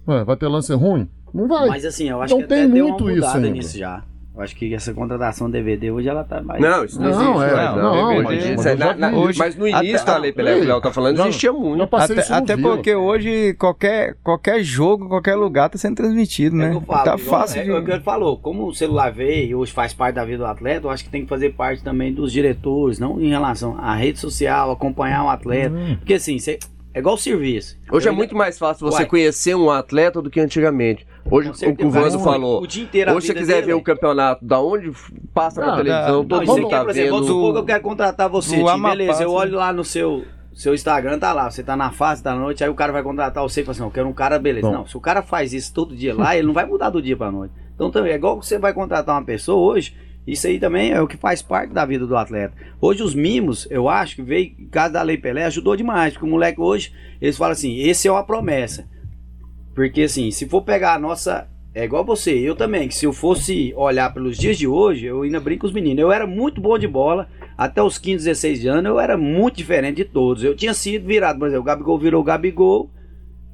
Ué, vai ter lance ruim? Não vai. Mas assim, eu acho Então que tem até deu muito uma isso mudada ainda. nisso já. Eu acho que essa contratação DVD hoje ela tá mais. Não, isso não, Não, existe. é, mais, não, Hoje mas- é na- na-. Hoje- mas no início até- da lei Pelé, que o Léo tá falando, Já- existia muito. passei Até, até porque hoje qualquer, qualquer jogo, qualquer lugar tá sendo transmitido, É né? eu falo, tá igual- fácil é, de... é o que ele falou, como o celular veio e hoje faz parte da vida do atleta, eu acho que tem que fazer parte também dos diretores, não em relação à rede social, acompanhar o atleta. Hum. Porque assim, cê- é igual o serviço. Hoje Eu é ainda- muito mais fácil você Uai. conhecer um atleta do que antigamente. Hoje, o certeza, que o Vanzo o- falou, o dia inteiro hoje se você quiser dele, ver o campeonato, da onde passa na Ah, televisão, todo Não, isso mundo tá por exemplo, vamos supor que eu vendo. quero contratar você, do Tim, Amapá, beleza, eu assim. olho lá no seu, seu Instagram, tá lá, você tá na fase da noite, aí o cara vai contratar você e fala assim, não, eu quero um cara, beleza. Bom. Não, se o cara faz isso todo dia lá, ele não vai mudar do dia pra noite. Então também, é igual que você vai contratar uma pessoa hoje, isso aí também é o que faz parte da vida do atleta. Hoje os mimos, eu acho que veio, em caso da Lei Pelé, ajudou demais, porque o moleque hoje, eles falam assim, esse é uma promessa. Porque assim, se for pegar a nossa. É igual você, eu também, que se eu fosse olhar pelos dias de hoje, eu ainda brinco com os meninos. Eu era muito bom de bola, até os 15, 16 anos, eu era muito diferente de todos. Eu tinha sido virado, por exemplo, o Gabigol virou o Gabigol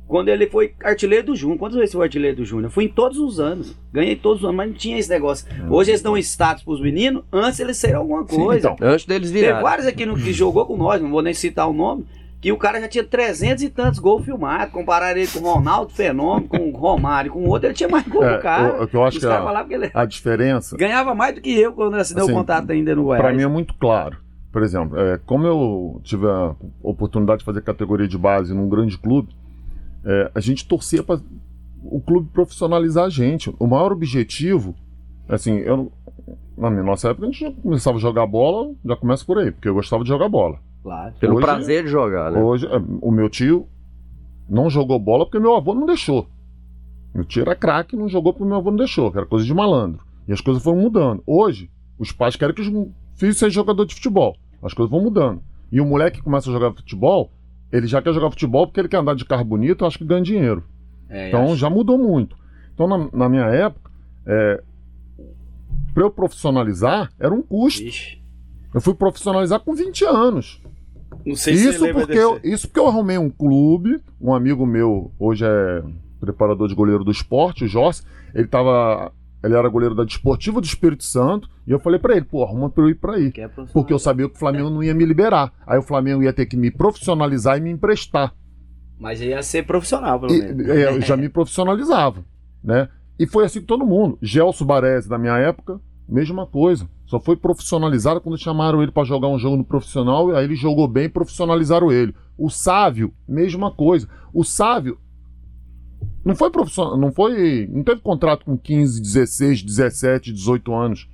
quando ele foi artilheiro do Júnior. Quantas vezes foi artilheiro do Júnior? Fui em todos os anos. Ganhei todos os anos, mas não tinha esse negócio. Hoje eles dão status pros meninos, antes eles serem alguma Sim, coisa. então. Antes deles Tem virarem. vários aqui no, que jogou com nós, não vou nem citar o nome, que o cara já tinha 300 e tantos gols filmados. Compararam ele com o Ronaldo Fenômeno, com o Romário, com o outro, ele tinha mais gol É, que o cara. o- que eu acho que caras a- ele A diferença, ganhava mais do que eu quando assinei Assim, o contrato ainda no Goiás. Pra mim é muito claro. Por exemplo, é, como eu tive a oportunidade de fazer categoria de base num grande clube, é, a gente torcia para o clube profissionalizar a gente. O maior objetivo, assim, eu, na minha- nossa época a gente já começava a jogar bola, já começa por aí, porque eu gostava de jogar bola. Claro. Pelo Hoje- prazer de jogar, né? Hoje, é, o meu tio não jogou bola porque meu avô não deixou. Meu tio era craque, não jogou porque meu avô não deixou, que era coisa de malandro. E as coisas foram mudando. Hoje, os pais querem que os filhos sejam jogador de futebol. As coisas vão mudando. E o moleque que começa a jogar futebol, ele já quer jogar futebol porque ele quer andar de carro bonito, eu acho que ganha dinheiro. É, Então acho- já mudou muito. Então, na, na minha época, é, para eu profissionalizar, era um custo. Ixi, Eu fui profissionalizar com 20 anos. Não sei se Isso você lembra porque, eu, isso porque eu arrumei um clube, um amigo meu, hoje é preparador de goleiro do esporte, o Joss, ele tava. Ele era goleiro da Desportiva do Espírito Santo, e eu falei pra ele, pô, arruma pra eu ir pra aí. É. Porque eu sabia que o Flamengo não ia me liberar. Aí o Flamengo ia ter que me profissionalizar e me emprestar. Mas ia ser profissional, pelo E, menos. é, eu já me profissionalizava, né? E foi assim com todo mundo. Gelson Baresi, da minha época, mesma coisa. Só foi profissionalizado quando chamaram ele para jogar um jogo no profissional, aí ele jogou bem e profissionalizaram ele. O Sávio, mesma coisa. O Sávio não foi profissional, não foi, não teve contrato com 15, 16, 17, 18 anos.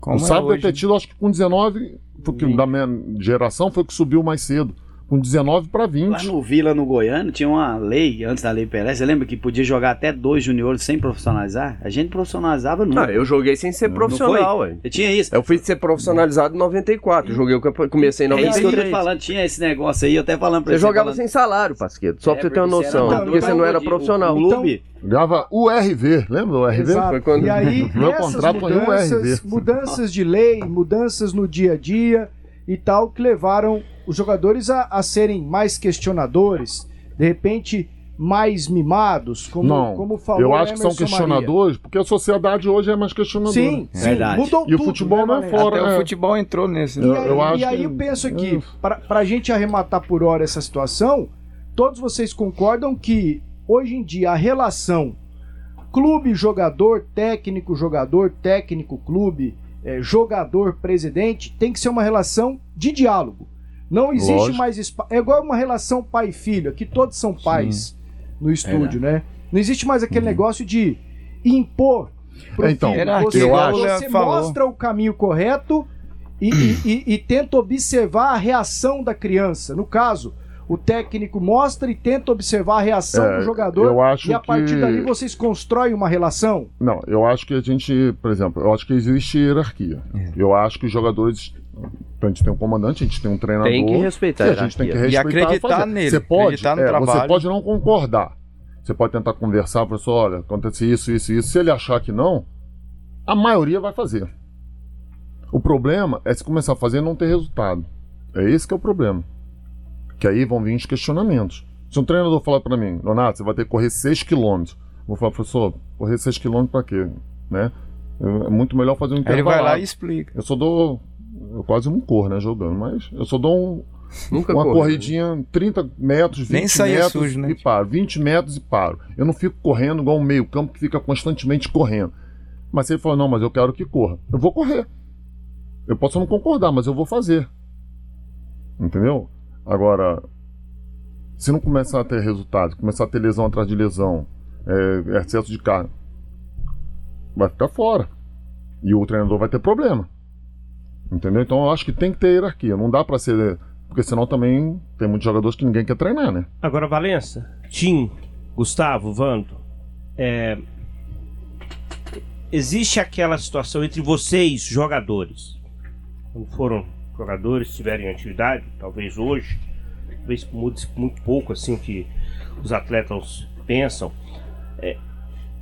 Como o Sávio é deve ter tido, acho que com 19, foi que, da minha geração, foi que subiu mais cedo. Com 19 para 20. Lá no Vila, no Goiânia, tinha uma lei, antes da lei Pelé, você lembra que podia jogar até dois juniores sem profissionalizar? A gente profissionalizava nunca. Ah, eu joguei sem ser Não profissional, ué. Eu tinha isso. Eu fui ser profissionalizado em 94. Joguei o campe- comecei em É isso que eu tô 93. falando, tinha esse negócio aí, eu até falando pra Você jogava falando- sem salário, Pasqueto. Só É, pra você ter uma porque você era noção. porque você não era profissional. o clube- Jogava URV, lembra do URV? Exato. Foi quando- E aí, Meu contrato foi mudanças, URV. mudanças de lei, mudanças no dia a dia e tal, que levaram os jogadores a, a serem mais questionadores, de repente mais mimados, como, não, como falou eu acho que são questionadores, porque a sociedade hoje é mais questionadora. Maria. Sim, sim, Verdade. mudou E o tudo, futebol né, não é fora. Até é. o futebol entrou nesse. E né? Eu- aí, eu acho e aí que- eu penso aqui, é. para a gente arrematar por hora essa situação, todos vocês concordam que hoje em dia a relação clube-jogador, técnico-jogador, técnico-clube, eh, jogador-presidente tem que ser uma relação de diálogo. Não existe Lógico. mais espaço. É igual uma relação pai-filho, aqui todos são pais no estúdio, né? Não existe mais aquele negócio de impor. pro É, então, filho. Você, eu acho- você falou. mostra o caminho correto e, e- e- e tenta observar a reação da criança. No caso, o técnico mostra e tenta observar a reação É, do jogador. eu acho e a partir que- dali vocês constroem uma relação. Não, eu acho que a gente, por exemplo, eu acho que existe hierarquia. É. Eu acho que os jogadores. A gente tem um comandante, a gente tem um treinador. Tem que respeitar e a gente tem que respeitar. E acreditar nele, Você pode, acreditar no é, trabalho. Você pode não concordar. Você pode tentar conversar, professor, olha, acontece isso, isso, isso. Se ele achar que não, a maioria vai fazer. O problema é se começar a fazer e não ter resultado. É esse que é o problema. Que aí vão vir os questionamentos. Se um treinador falar pra mim, Leonardo, você vai ter que correr 6 km. Vou falar, professor, correr 6 km pra quê? Né? É muito melhor fazer um Aí ele intervalo. vai lá e explica. Eu só dou. Eu quase não corro, né, jogando, mas eu só dou um, Nunca uma né? corridinha 30 metros, 20 Nem saía metros sujo, né? e paro. 20 metros e paro. Eu não fico correndo igual um meio campo que fica constantemente correndo. Mas se ele falou, não, mas eu quero que corra. Eu vou correr. Eu posso não concordar, mas eu vou fazer. Entendeu? Agora, se não começar a ter resultado, começar a ter lesão atrás de lesão, é, excesso de carga, vai ficar fora. E o treinador vai ter problema. Entendeu? Então eu acho que tem que ter hierarquia. Não dá pra ser. Porque senão também tem muitos jogadores que ninguém quer treinar, né? Agora, Valença, Tim, Gustavo, Vando, é, existe aquela situação entre vocês, jogadores, quando foram jogadores, estiverem em atividade, talvez hoje, talvez mude muito pouco assim que os atletas pensam. É,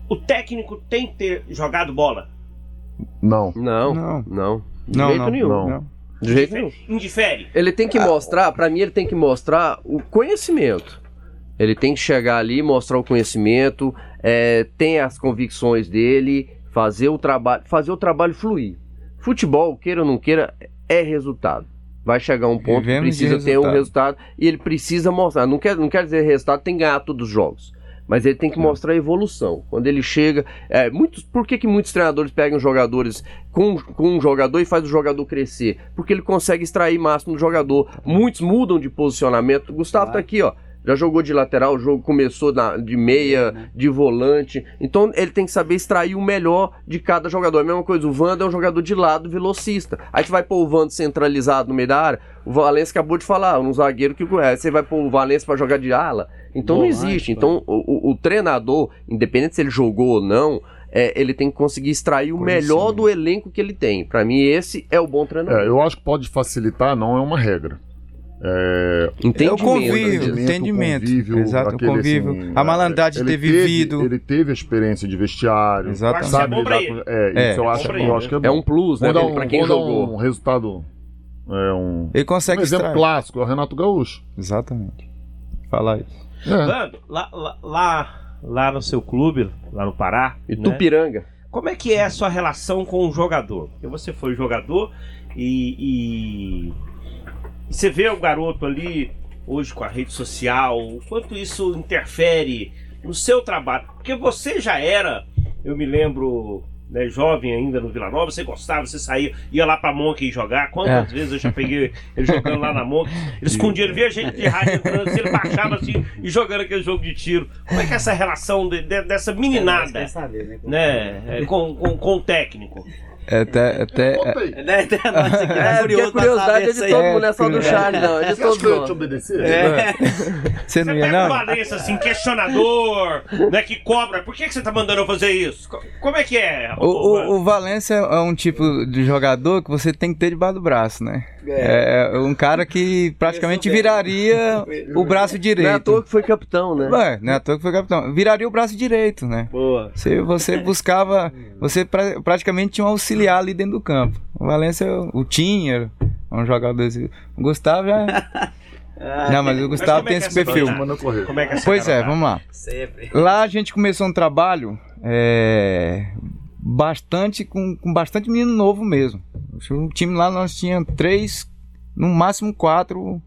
o técnico tem que ter jogado bola. Não. Não, Não. não. De Não, jeito não, nenhum. não. De jeito nenhum. Indifere. Ele tem que mostrar, pra mim, ele tem que mostrar o conhecimento. Ele tem que chegar ali, e mostrar o conhecimento, é, tem as convicções dele, fazer o trabalho, fazer o trabalho fluir. Futebol, queira ou não queira, é resultado. Vai chegar um ponto que Vivemos precisa ter um resultado. resultado e ele precisa mostrar. Não quer, não quer dizer resultado, tem que ganhar todos os jogos. Mas ele tem que mostrar a evolução. Quando ele chega. É, muitos, por que, que muitos treinadores pegam jogadores com, com um jogador e faz o jogador crescer? Porque ele consegue extrair máximo do jogador. Muitos mudam de posicionamento. O Gustavo tá aqui, ó. Já jogou de lateral, o jogo começou na- de meia, de volante. Então ele tem que saber extrair o melhor de cada jogador. A mesma coisa, o Wanda é um jogador de lado velocista. Aí você vai pôr o Wanda centralizado no meio da área. O Valência acabou de falar, um zagueiro que é, você vai pôr o Valência pra jogar de ala. Então não existe. Então o, o- o treinador, independente se ele jogou ou não, é, ele tem que conseguir extrair o melhor do elenco que ele tem. Pra mim, esse é o bom treinador. É, eu acho que pode facilitar, não é uma regra. É, Entendimento. É o convívio, entendimento, convívio, Exato, o aquele, convívio. assim, a malandragem de ele ter vivido. Ele teve a experiência de vestiário. Exatamente. Sabe é com- é, É, isso eu é acho, eu acho que é bom. É um plus, né? Um, pra quem jogou. um resultado. É um, Ele um consegue exemplo extrair. clássico, é o Renato Gaúcho. Exatamente. Falar isso. É. Vando, lá, lá, lá, lá no seu clube, lá no Pará, E né? Tupiranga. Como é que é a sua relação com o jogador? Porque você foi jogador e, e- e você vê o garoto ali hoje com a rede social, o quanto isso interfere no seu trabalho? Porque você já era, eu me lembro, né, jovem ainda no Vila Nova, você gostava, você saía, ia lá pra Monk jogar. Quantas É. vezes eu já peguei ele jogando lá na Monk? Ele escondia, ele via gente de rádio entrando, ele baixava assim e jogando aquele jogo de tiro. Como é que é essa relação de- de- dessa meninada, Quer saber, né? né, é, com, com, com o técnico? É até, até, aí. Né, né, nós aqui tá É, porque a curiosidade é de todo É, mundo, não é só do é. Charlie, não. É de te nós. obedecer? É. você não Você ia pega o não? Valença, assim, questionador, né, que cobra. Por que, que você tá mandando eu fazer isso? Co- Como é que é? O, o, o Valência é um tipo de jogador que você tem que ter debaixo do braço, né? É, um cara que praticamente viraria o braço Não é à direito. toa que foi capitão, né? Ué, não é à toa que foi capitão. Viraria o braço direito, né? Boa. Você, você buscava. Você pra- praticamente tinha um auxiliar ali dentro do campo. O Valência, o Tinha, um jogador assim. O Gustavo já. Não, mas o Gustavo é tem é esse perfil. Como é que é Pois é, vamos lá. Sempre. Lá a gente começou um trabalho é, bastante com, com bastante menino novo mesmo. O time lá nós tinha três, no máximo quatro,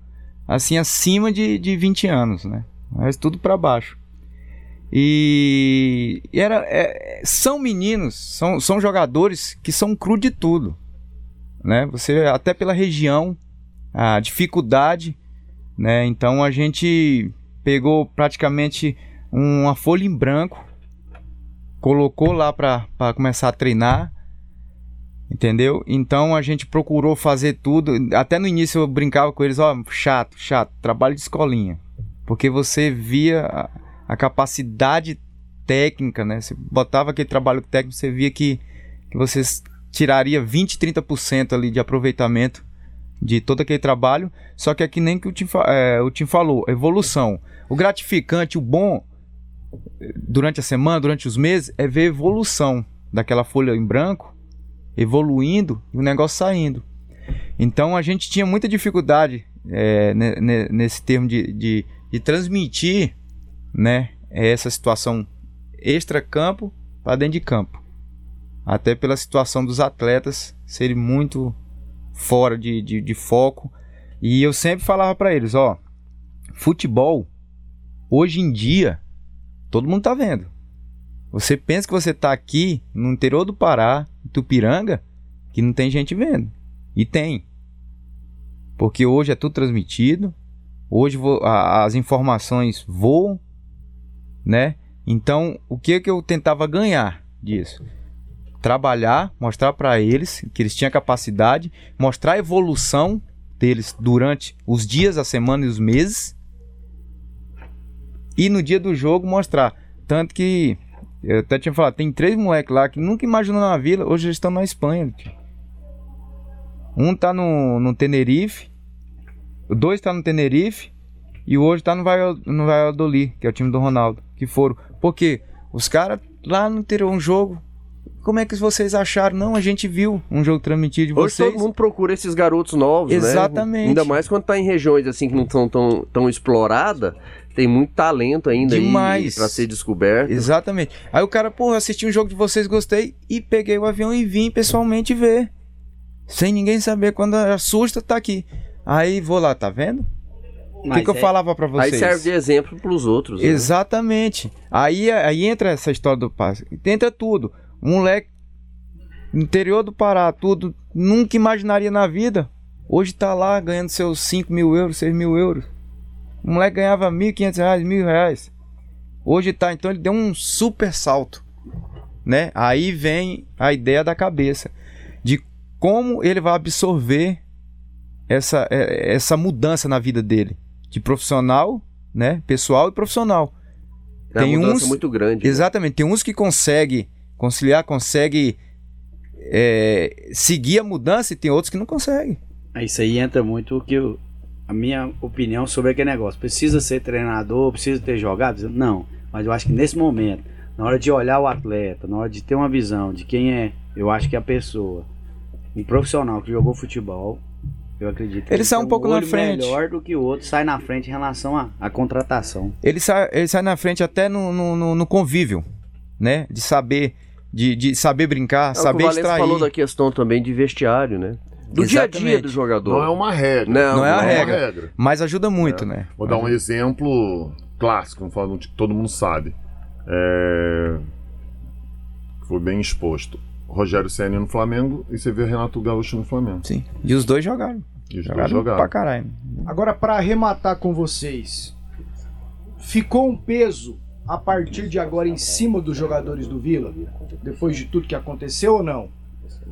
assim acima de, de 20 anos, né? Mas tudo para baixo. E, e era, é, são meninos, são, são jogadores que são cru de tudo, né? Você até pela região, a dificuldade, né? Então a gente pegou praticamente uma folha em branco, colocou lá para começar a treinar, entendeu? Então a gente procurou fazer tudo. Até no início eu brincava com eles: ó, chato, chato, trabalho de escolinha, porque você via a, capacidade técnica, né? Você botava aquele trabalho técnico, você via que, que você tiraria 20, 30% ali de aproveitamento de todo aquele trabalho. Só que é que nem que o Tim, é, o Tim falou, evolução. O gratificante, o bom eh, durante a semana, durante os meses, é ver evolução daquela folha em branco, evoluindo e o negócio saindo. Então a gente tinha muita dificuldade ne- nesse termo de, de, de transmitir né, essa situação extra-campo para dentro de campo. Até pela situação dos atletas serem muito fora de, de, de foco. E eu sempre falava para eles, ó, futebol hoje em dia todo mundo tá vendo. Você pensa que você tá aqui no interior do Pará, Tupiranga, que não tem gente vendo. E tem. Porque hoje é tudo transmitido. Hoje as informações voam, né? Então, o que que eu tentava ganhar disso? Trabalhar, mostrar para eles que eles tinham capacidade, mostrar a evolução deles durante os dias, a semana e os meses. E no dia do jogo mostrar. Tanto que eu até tinha falado, tem três moleques lá que nunca imaginou na vila, hoje eles estão na Espanha. Um tá no, no Tenerife, dois tá no Tenerife e outro tá no Valladolid, que é o time do Ronaldo, que foram. Porque os caras lá no interior, um jogo. Como é que vocês acharam? Não, a gente viu um jogo transmitido de Hoje vocês. todo mundo procura esses garotos novos, né? Exatamente. Ainda mais quando tá em regiões assim que não estão tão, tão exploradas, tem muito talento ainda Demais. aí pra ser descoberto. Exatamente. Aí o cara, porra, assisti um jogo de vocês, gostei, e peguei o avião e vim pessoalmente ver. Sem ninguém saber quando assusta, tá aqui. Aí vou lá, tá vendo? O que, que eu é- falava pra vocês? Aí serve de exemplo pros outros. né? Exatamente. Aí, aí entra essa história do passe. Entra tudo. Um moleque interior do Pará, tudo, nunca imaginaria na vida. Hoje tá lá ganhando seus 5 mil euros, 6 mil euros. O moleque ganhava 1.500 reais, mil reais. Hoje tá, então ele deu um super salto. Né? Aí vem a ideia da cabeça de como ele vai absorver essa, é, essa mudança na vida dele. De profissional, né? Pessoal e profissional. É tem uns- muito grande. né? Exatamente. Tem uns que consegue conciliar, consegue é, seguir a mudança e tem outros que não conseguem. Isso aí entra muito o que eu- a minha opinião sobre aquele negócio. Precisa ser treinador, precisa ter jogado? Não. Mas eu acho que nesse momento, na hora de olhar o atleta, na hora de ter uma visão de quem é, eu acho que a pessoa, um profissional que jogou futebol, eu acredito que Ele sai tem um pouco na olho frente. melhor do que o outro, sai na frente em relação à à contratação. Ele sai, ele sai na frente até no, no, no- no convívio, né? De saber, de, de saber brincar, É o que saber o extrair. falou da questão também de vestiário, né? Do dia a dia Exatamente. do jogador. Não é uma regra. Não, Não é a Não regra. Mas ajuda muito, né? Vou dar um exemplo clássico, um que todo mundo sabe. É... Foi bem exposto. Rogério Senna no Flamengo e você vê Renato Gaúcho no Flamengo. Sim. E os dois jogaram. E os dois Jogaram jogaram. pra caralho. Agora, para arrematar com vocês, ficou um peso a partir de agora em cima dos jogadores do Vila? Depois de tudo que aconteceu ou não?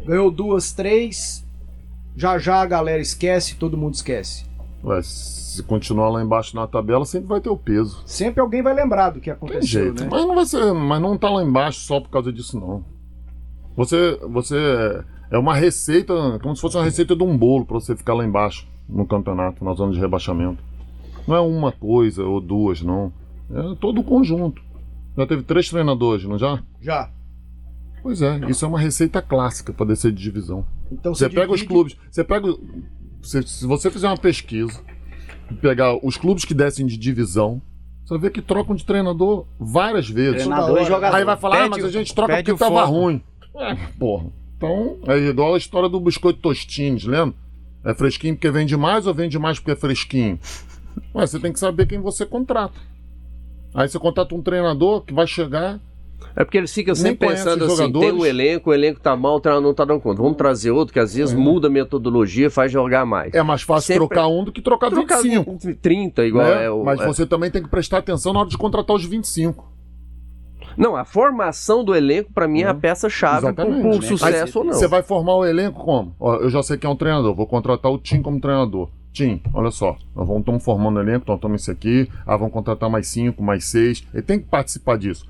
Ganhou duas, três, já já a galera esquece, todo mundo esquece. Ué, se continuar lá embaixo na tabela, sempre vai ter o peso. Sempre alguém vai lembrar do que Tem aconteceu, jeito. né? Mas não vai ser. Mas não tá lá embaixo só por causa disso, não. Você. Você. É uma receita, como se fosse uma receita de um bolo pra você ficar lá embaixo no campeonato, na zona de rebaixamento. Não é uma coisa ou duas, não. É todo o conjunto. Já teve três treinadores, não já? Já. Pois é, isso é uma receita clássica pra descer de divisão. Então Você pega os clubes. Você pega. Se, se você fizer uma pesquisa e pegar os clubes que descem de divisão, você vai ver que trocam de treinador várias vezes. Treinador e jogador. Aí vai falar, ah, Pede mas o- a gente troca porque o tava foco. ruim. É, porra. Então, é igual a história do biscoito Tostines, lembra? É fresquinho porque vende mais ou vende mais porque é fresquinho? Ué, você tem que saber quem você contrata. Aí você contrata um treinador que vai chegar. É porque eles ficam sempre pensando assim, tem um elenco, o elenco tá mal, o treinador não tá dando conta. Vamos trazer outro que às vezes muda a metodologia, faz jogar mais. É mais fácil Sempre- trocar um do que trocar, Trocar 25. 30, igual né? é o. Mas é. você também tem que prestar atenção na hora de contratar os 25. Não, a formação do elenco, pra mim, é a peça-chave com, Exatamente. com Né? sucesso ou não. Você vai formar o elenco como? Ó, eu já sei que é um treinador, vou contratar o Tim como treinador. Tim, olha só, nós vamos estamos formando o elenco, nós estamos isso aqui, ah, vamos contratar mais cinco, mais seis. Ele tem que participar disso.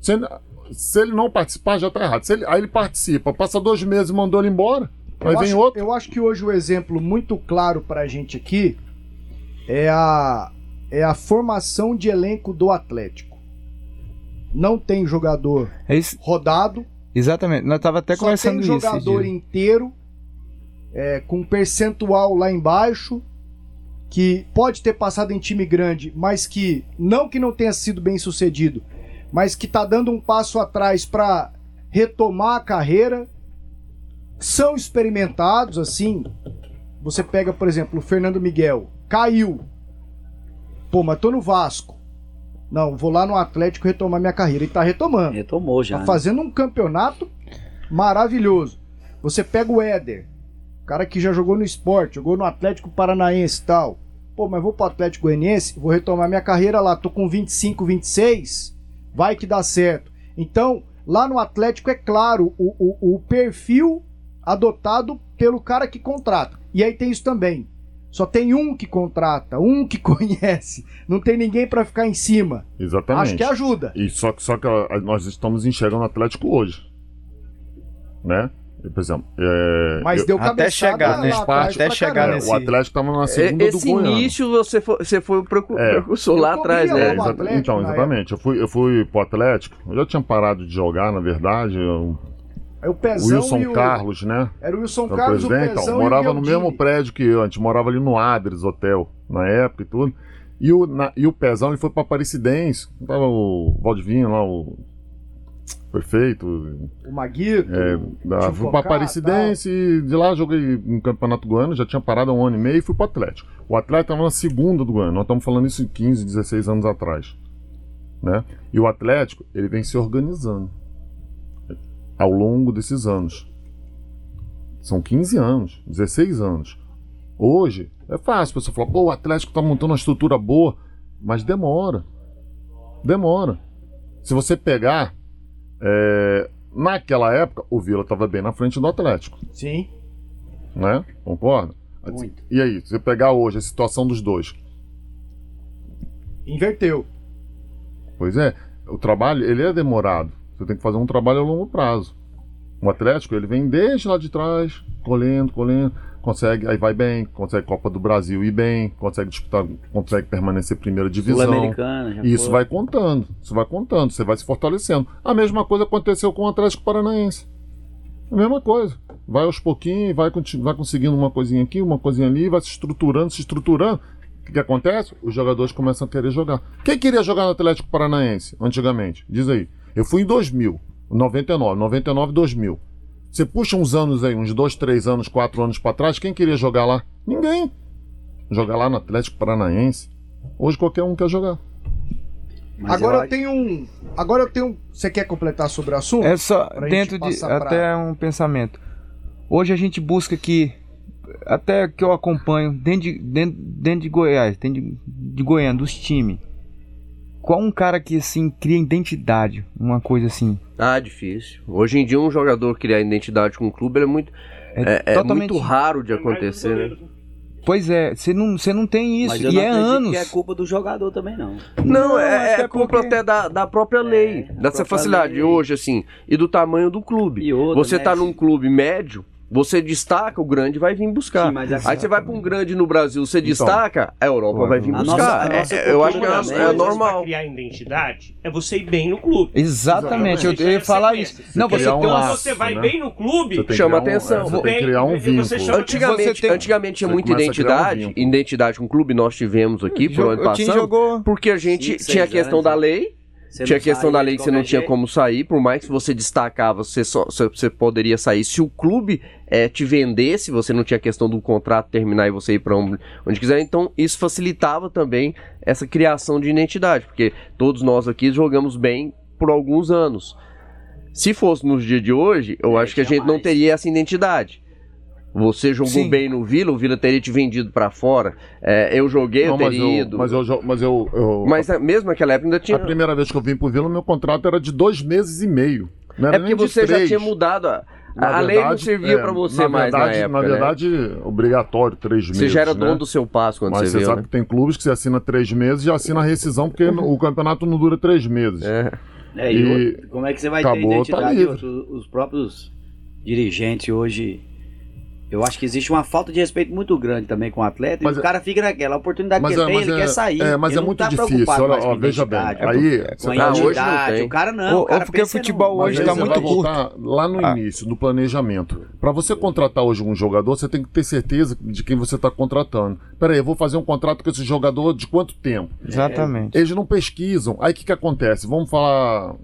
Se ele, se ele não participar, já tá errado. Se ele- aí ele participa, passa dois meses e mandou ele embora. Aí eu vem acho, outro. Eu acho que hoje o exemplo muito claro pra gente aqui é a, é a formação de elenco do Atlético. Não tem jogador É rodado, exatamente. Nós tava até só conversando tem isso. esses jogador dias. inteiro, é, com percentual lá embaixo, que pode ter passado em time grande, mas que não que não tenha sido bem sucedido, mas que tá dando um passo atrás para retomar a carreira. São experimentados, assim. Você pega, por exemplo, o Fernando Miguel, caiu. Pô, mas tô no Vasco. Não, vou lá no Atlético retomar minha carreira. E tá retomando. Retomou já. Tá né? fazendo um campeonato maravilhoso. Você pega o Éder, cara que já jogou no esporte, jogou no Atlético Paranaense e tal. Pô, mas vou pro Atlético Goianiense, vou retomar minha carreira lá, tô com 25, 26, vai que dá certo. Então, lá no Atlético é claro o, o, o perfil adotado pelo cara que contrata. E aí tem isso também. Só tem um que contrata, um que conhece. Não tem ninguém pra ficar em cima. Exatamente. Acho que ajuda. E só que, só que nós estamos enxergando o Atlético hoje. Né? Por exemplo, é, Mas eu- deu Até chegar, lá né? atrás Até chegar nesse- o Atlético estava na É, segunda Esse do Goiano. início você foi, você foi o precu- É. precursor Eu lá atrás, né? lá o Exata- Atlético então, exatamente. Eu fui, eu fui pro Atlético. Eu já tinha parado de jogar, na verdade. eu- Aí o o Pezão Wilson e o... Carlos, né? Era o Wilson Era o Carlos, o presidente. Pezão Então, morava o no mesmo prédio que eu. A gente morava ali no Adres Hotel, na época e tudo. E o, na- e o Pezão ele foi pra Aparecidense. Tava o Valdivinho lá, o prefeito. O Maguito. É, o da, fui pra Cocá, Aparecidense e de lá joguei um campeonato goiano, já tinha parado há um ano e meio e fui pro Atlético. O Atlético estava na segunda do Goiano, nós estamos falando isso em 15, 16 anos atrás. Né? E o Atlético, ele vem se organizando ao longo desses anos. São 15 anos, 16 anos. Hoje, é fácil, a pessoa fala, pô, o Atlético tá montando uma estrutura boa, mas demora. Demora. Se você pegar, é, naquela época, o Vila estava bem na frente do Atlético, Sim. né? Concorda? Muito. E aí, se você pegar hoje a situação dos dois, Inverteu. pois é, o trabalho, ele é demorado. Você tem que fazer um trabalho a longo prazo. O Atlético, ele vem desde lá de trás, colhendo, colhendo, consegue, aí vai bem, consegue Copa do Brasil ir bem, consegue disputar, consegue permanecer primeira divisão. Sul-Americana. já isso foi. vai contando, isso vai contando, você vai se fortalecendo. A mesma coisa aconteceu com o Atlético Paranaense. A mesma coisa. Vai aos pouquinhos, vai, vai conseguindo uma coisinha aqui, uma coisinha ali, vai se estruturando, se estruturando. O que, que acontece? Os jogadores começam a querer jogar. Quem queria jogar no Atlético Paranaense antigamente? Diz aí. Eu fui em 2000, 99, 99, 2000. Você puxa uns anos aí, uns dois, três anos, quatro anos pra trás, quem queria jogar lá? Ninguém. Jogar lá no Atlético Paranaense. Hoje qualquer um quer jogar. Mas Agora eu, eu tenho um. Agora eu tenho. Você quer completar sobre o assunto? É só Pra dentro de pra- até um pensamento. Hoje a gente busca que até que eu acompanho dentro de, dentro, dentro de Goiás, dentro de, de Goiânia, dos times. Qual um cara que assim cria identidade, uma coisa assim? Ah, difícil. Hoje em dia um jogador criar identidade com o clube ele é muito é, é totalmente- muito raro de acontecer, né? Pois é, você não, você não tem isso Mas eu e não é acredito anos. que é culpa do jogador também, não. Não, é, até é culpa porque- até da, da própria lei, É, da dessa própria facilidade lei. hoje, assim, e do tamanho do clube. E outra, você né, tá num clube médio, você destaca, o grande vai vir buscar. Sim, mas é- Aí você vai pra um grande no Brasil, você destaca, a Europa vai vir buscar. nossa- É- nossa eu acho que é, é vezes, normal. Pra criar identidade é você ir bem no clube. Exatamente, eu, eu é ia falar isso. Não, Você você criar tem um Quando laço, você vai né? bem no clube, Você Chama um- atenção. Você tem que Bem, criar um você vínculo. Antigamente, Você tem- antigamente tinha Você muita criar um identidade, identidade com o clube, nós tivemos aqui por Jogo- onde o time passamos, jogou porque a gente tinha a questão da né? lei, Você tinha a não questão da lei que você não tinha como sair, por mais que você destacava, você, só, você, poderia sair. Se o clube eh, te vendesse, você não tinha questão do contrato terminar e você ir para onde, onde quiser. Então, isso facilitava também essa criação de identidade, porque todos nós aqui jogamos bem por alguns anos. Se fosse nos dias de hoje, eu É, acho que a gente não mais. teria essa identidade. Você jogou Sim. bem no Vila, o Vila teria te vendido para fora. Eh, eu joguei, Não, eu mas teria eu, ido. mas eu, mas eu, eu- Mas, eh, mesmo naquela época ainda tinha. a primeira vez que eu vim pro Vila, meu contrato era de dois meses e meio. Não era É porque nem de você já três. tinha mudado. A, a lei não verdade, servia é, pra você na mais verdade, na época. Na né? verdade, obrigatório, três meses. Você já era né? dono do seu passo quando Mas você você veio, sabe né? que tem clubes que você assina três meses e já assina a rescisão, porque o campeonato não dura três meses. É. É, e E como é que você vai acabou, ter tá identidade? livre. Outro, os próprios dirigentes hoje. Eu acho que existe uma falta de respeito muito grande também com o atleta. Mas e o é- cara fica naquela oportunidade que ele é- tem, ele é- quer sair. é, mas ele é não muito tá difícil, olha, ó, veja bem, aí com você a tá- hoje não tem. O cara não. O cara porque o futebol no- hoje tá você muito curto. lá no Ah. início, no planejamento. Para você contratar hoje um jogador, você tem que ter certeza de quem você está contratando. Peraí, eu vou fazer um contrato com esse jogador de quanto tempo? Exatamente. Eles não pesquisam. Aí o que, que acontece? Vamos falar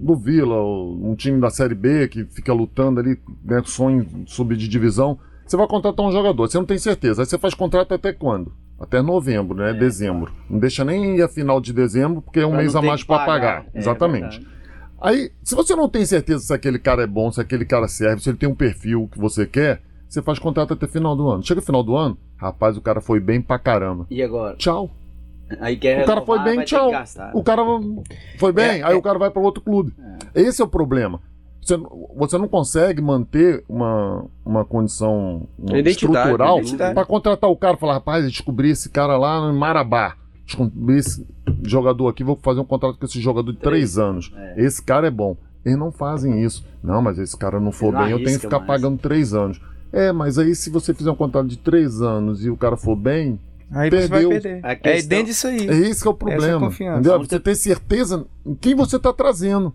do Vila, um time da Série B que fica lutando ali, né, sonho subir de divisão. Você vai contratar um jogador, você não tem certeza. Aí você faz contrato até quando? Até novembro, né? Dezembro. Não deixa nem ir a final de dezembro, porque é um mês a mais para pagar. pagar. É Exatamente. verdade. Aí, se você não tem certeza se aquele cara é bom, se aquele cara serve, se ele tem um perfil que você quer, você faz contrato até final do ano. Chega final do ano, rapaz, o cara foi bem pra caramba. E agora? Tchau. Aí quer O cara foi bem, tchau. O cara foi bem, É, aí é. o cara vai para outro clube. Esse é o problema. Você, você não consegue manter uma, uma condição Identidade, estrutural para contratar o cara e falar, rapaz, eu descobri esse cara lá no Marabá. Descobri esse jogador aqui, vou fazer um contrato com esse jogador de três anos. Esse cara é bom. Eles não fazem isso. Não, mas esse cara não for não bem, eu tenho que ficar mais. pagando três anos. É, mas aí se você fizer um contrato de três anos e o cara for bem, Aí você vai Perdeu. perder. É dentro disso aí. é esse que é o Essa problema. entendeu? Você ter certeza em quem você está trazendo.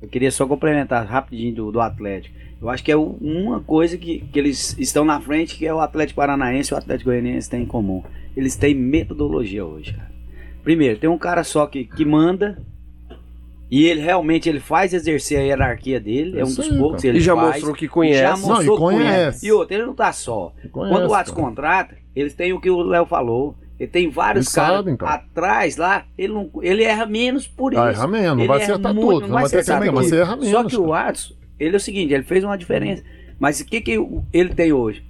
Eu queria só complementar rapidinho do, do Atlético. Eu acho que é uma coisa que, que eles estão na frente, que é o Atlético Paranaense e o Atlético Goianiense têm em comum. Eles têm metodologia hoje, cara. Primeiro, tem um cara só que, que manda e ele realmente ele faz exercer a hierarquia dele, é um Isso dos poucos. Ele E já faz, mostrou que e conhece. já Não, mostrou e que conhece. conhece. E outra, ele não tá só. Conhece, Quando o Atos cara. contrata, eles têm o que o Léo falou. Ele tem vários Eles caras sabem, cara. atrás lá, ele, não, ele erra menos por isso. Ah, erra menos, não vai acertar muito, tudo, não vai acertar mas erra menos. Só que o cara. Watson, ele é o seguinte, ele fez uma diferença. Mas o que, que o- ele tem hoje?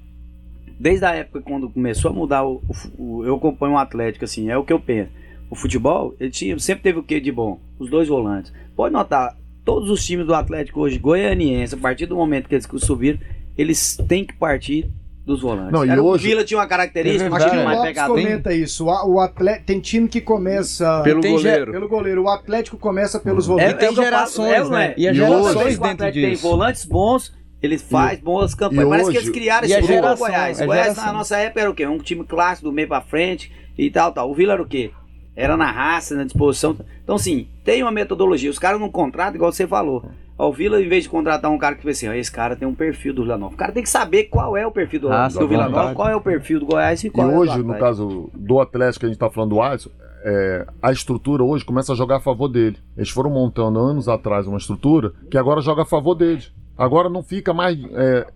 Desde a época quando começou a mudar o, o- o- eu acompanho o Atlético assim, é o que eu penso. O futebol, ele tinha, sempre teve o que de bom? Os dois volantes. Pode notar, todos os times do Atlético hoje, goianiense, a partir do momento que eles subiram, eles têm que partir dos volantes. Não, e Era, hoje- O Vila tinha uma característica, É Acho que time o mais pegador. comenta isso. O, o atleta, tem time que começa Pelo Tem goleiro. pelo goleiro. O Atlético começa pelos É, volantes. é tem o que eu falo, gerações, é não é? né? E as gerações dentro Atlético tem disso. volantes bons, ele faz boas campanhas. e Parece que eles criaram esse geração, Goiás. a Goiás na nossa época era o quê? Um time clássico do meio pra frente e tal, tal. O Vila era o quê? Era na raça, na disposição. Então, assim, tem uma metodologia. Os caras não contratam, igual você falou. Ó, O Vila, em vez de contratar um cara que fala assim, ó, esse cara tem um perfil do Vila Nova. O cara tem que saber qual é o perfil do, Raça, do Vila Nova, qual é o perfil do Goiás e E qual é o do hoje, no caso do Atlético que a gente está falando do Alisson, é, a estrutura hoje começa a jogar a favor dele. Eles foram montando anos atrás uma estrutura que agora joga a favor deles. Agora não fica mais. é,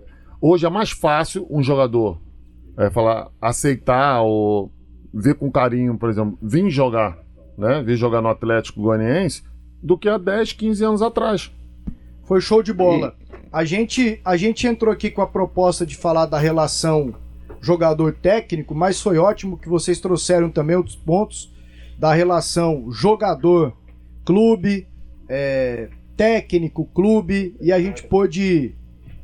hoje é mais fácil um jogador é, falar, aceitar ou ver com carinho, por exemplo, vir jogar né? Vi jogar no Atlético Goianiense do que há 10, 15 anos atrás. Foi show de bola. A gente, a gente entrou aqui com a proposta de falar da relação jogador técnico, mas foi ótimo que vocês trouxeram também outros pontos da relação jogador clube, é, técnico clube e a gente pôde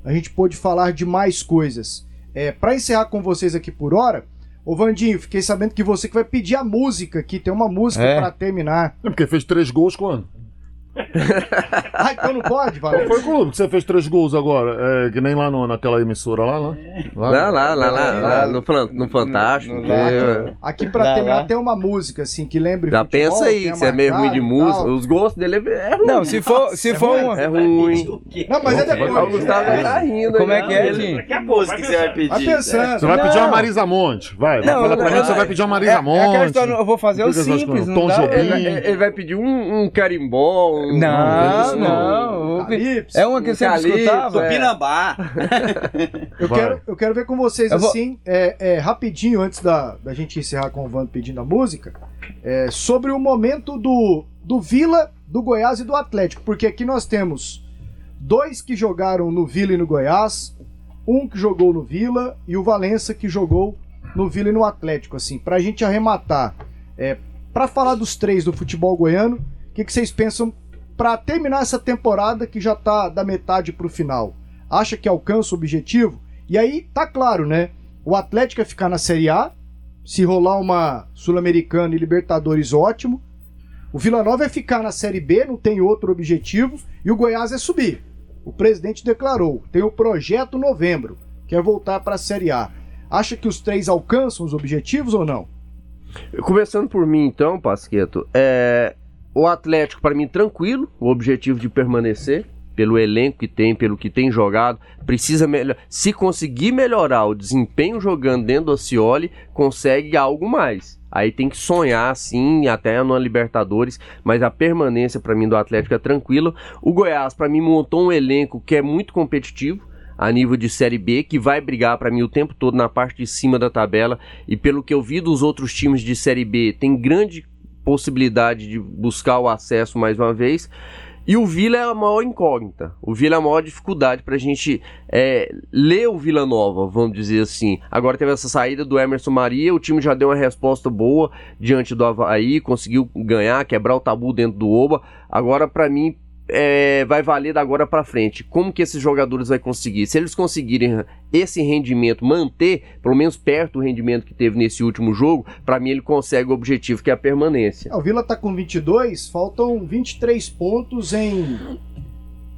a gente pôde falar de mais coisas. É, para encerrar com vocês aqui por hora, Ô Vandinho, fiquei sabendo que você que vai pedir a música aqui, tem uma música É. pra terminar. É porque fez três gols quando? Ah, então não pode, Valente? Foi clube que você fez três gols agora, é, que nem lá no, naquela emissora lá, né? Lá, lá, lá, lá, lá, no, Fan- no Fantástico. no- lá, Aqui pra Lá, terminar lá. tem uma música assim que lembre Já futebol, pensa aí, que você é meio ruim de música. tal. Os gostos dele é é ruim. Não, se for, se for uma. É ruim. Não, mas é depois. O Gustavo já tá rindo. Como é que é. Tim? Que a música que você vai pedir? Vai pensando. Você vai pedir uma Marisa Monte, vai. vai Não, falar pra mim, você vai pedir uma Marisa É, é Monte. eu vou fazer o simples, não Tom dá? Jobim. Ele, vai- pedir um, um carimbó. Um, Não, não. o- Calypso. É uma que Calypso, escutava. é. Pinambá. Eu quero, eu quero ver com vocês Eu vou- assim, é, é, rapidinho, antes da, da gente encerrar com o Vando pedindo a música, é, sobre o momento do, do Vila, do Goiás e do Atlético. Porque aqui nós temos dois que jogaram no Vila e no Goiás, um que jogou no Vila e o Valença que jogou no Vila e no Atlético. Assim, pra gente arrematar, é, pra falar dos três do futebol goiano, o que, que vocês pensam pra terminar essa temporada que já tá da metade pro final? Acha que alcança o objetivo? E aí, tá claro, né? O Atlético é ficar na Série A, se rolar uma Sul-Americana e Libertadores, ótimo. O Vila Nova é ficar na Série B, não tem outro objetivo. E o Goiás é subir. O presidente declarou, tem o projeto novembro, que é voltar para a Série A. Acha que os três alcançam os objetivos ou não? Começando por mim, então, Pasqueto, é, o Atlético, para mim, tranquilo, o objetivo de permanecer, pelo elenco que tem, pelo que tem jogado, precisa melhor. Se conseguir melhorar o desempenho jogando dentro do Cioli, consegue algo mais. Aí tem que sonhar, sim, até na Libertadores, mas a permanência para mim do Atlético é tranquila. O Goiás, para mim, montou um elenco que é muito competitivo a nível de Série B, que vai brigar para mim o tempo todo na parte de cima da tabela. E pelo que eu vi dos outros times de Série B, tem grande possibilidade de buscar o acesso mais uma vez. E o Vila é a maior incógnita. O Vila é a maior dificuldade para a gente é, ler o Vila Nova, vamos dizer assim. Agora teve essa saída do Emerson Maria, o time já deu uma resposta boa diante do Havaí, conseguiu ganhar, quebrar o tabu dentro do Oba. Agora, para mim, é, vai valer da agora para frente. Como que esses jogadores vai conseguir? Se eles conseguirem esse rendimento, manter pelo menos perto do rendimento que teve nesse último jogo, para mim ele consegue o objetivo que é a permanência. É, o Vila tá com 22, faltam 23 pontos em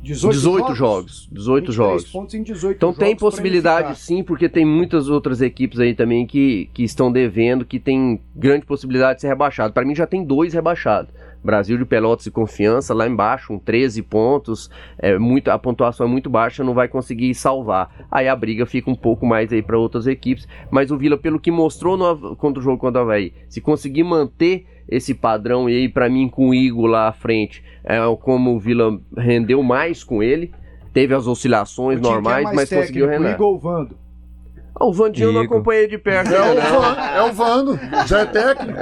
18, 18 jogos, 18 23 jogos. pontos em 18 Então jogos tem possibilidade sim, porque tem muitas outras equipes aí também que, que estão devendo, que tem grande possibilidade de ser rebaixado. Para mim já tem dois rebaixados. Brasil de Pelotas e Confiança lá embaixo, com 13 pontos, é muito, a pontuação é muito baixa, não vai conseguir salvar. Aí a briga fica um pouco mais aí para outras equipes, mas o Vila pelo que mostrou no, contra o jogo contra o Havaí, se conseguir manter esse padrão e aí para mim com o Igor lá à frente, é como o Vila rendeu mais com ele, teve as oscilações é normais, mais mas conseguiu técnico, render. Igor Vando? Ah, o Vandinho eu não Igor. acompanhei de perto, É o. Van, é o Vando, já é técnico.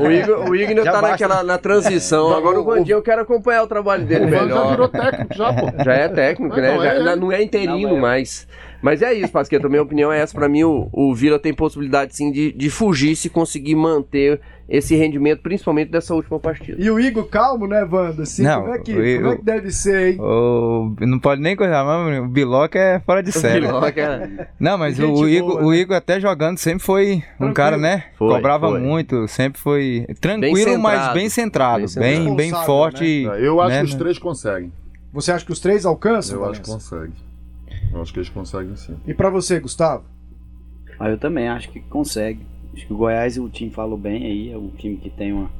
O Igor, o Igor Já tá basta. naquela, na transição. Agora o Vandinho eu quero acompanhar o trabalho dele O Vando já melhor. virou técnico, já, pô. Já é técnico, Ah, né? não, é. já não é interino Não, é. mais. Mas é isso, Pasqueta. A minha opinião é essa. Pra mim, o, o Vila tem possibilidade sim de, de fugir se conseguir manter esse rendimento, principalmente dessa última partida. E o Igor calmo, né, Wanda? Assim, Não, como, é que, o como é que deve ser, hein? O- não pode nem coisa, mas o Biloca é fora de série. Cara. Não, mas o Igor, boa, o né? Igor até jogando sempre foi um Tranquilo. cara, né? Foi, Cobrava foi. muito, sempre foi tranquilo, centrado. mas bem centrado, Bem bem, centrado. bem, Responsável, forte. Eu acho né, que os né? três conseguem. Você acha que os três alcançam? Eu acho que Valença? Eu acho que eles conseguem sim. E pra você, Gustavo? Ah, eu também acho que consegue. Acho que o Goiás, o time falou bem aí, é um time que tem uma.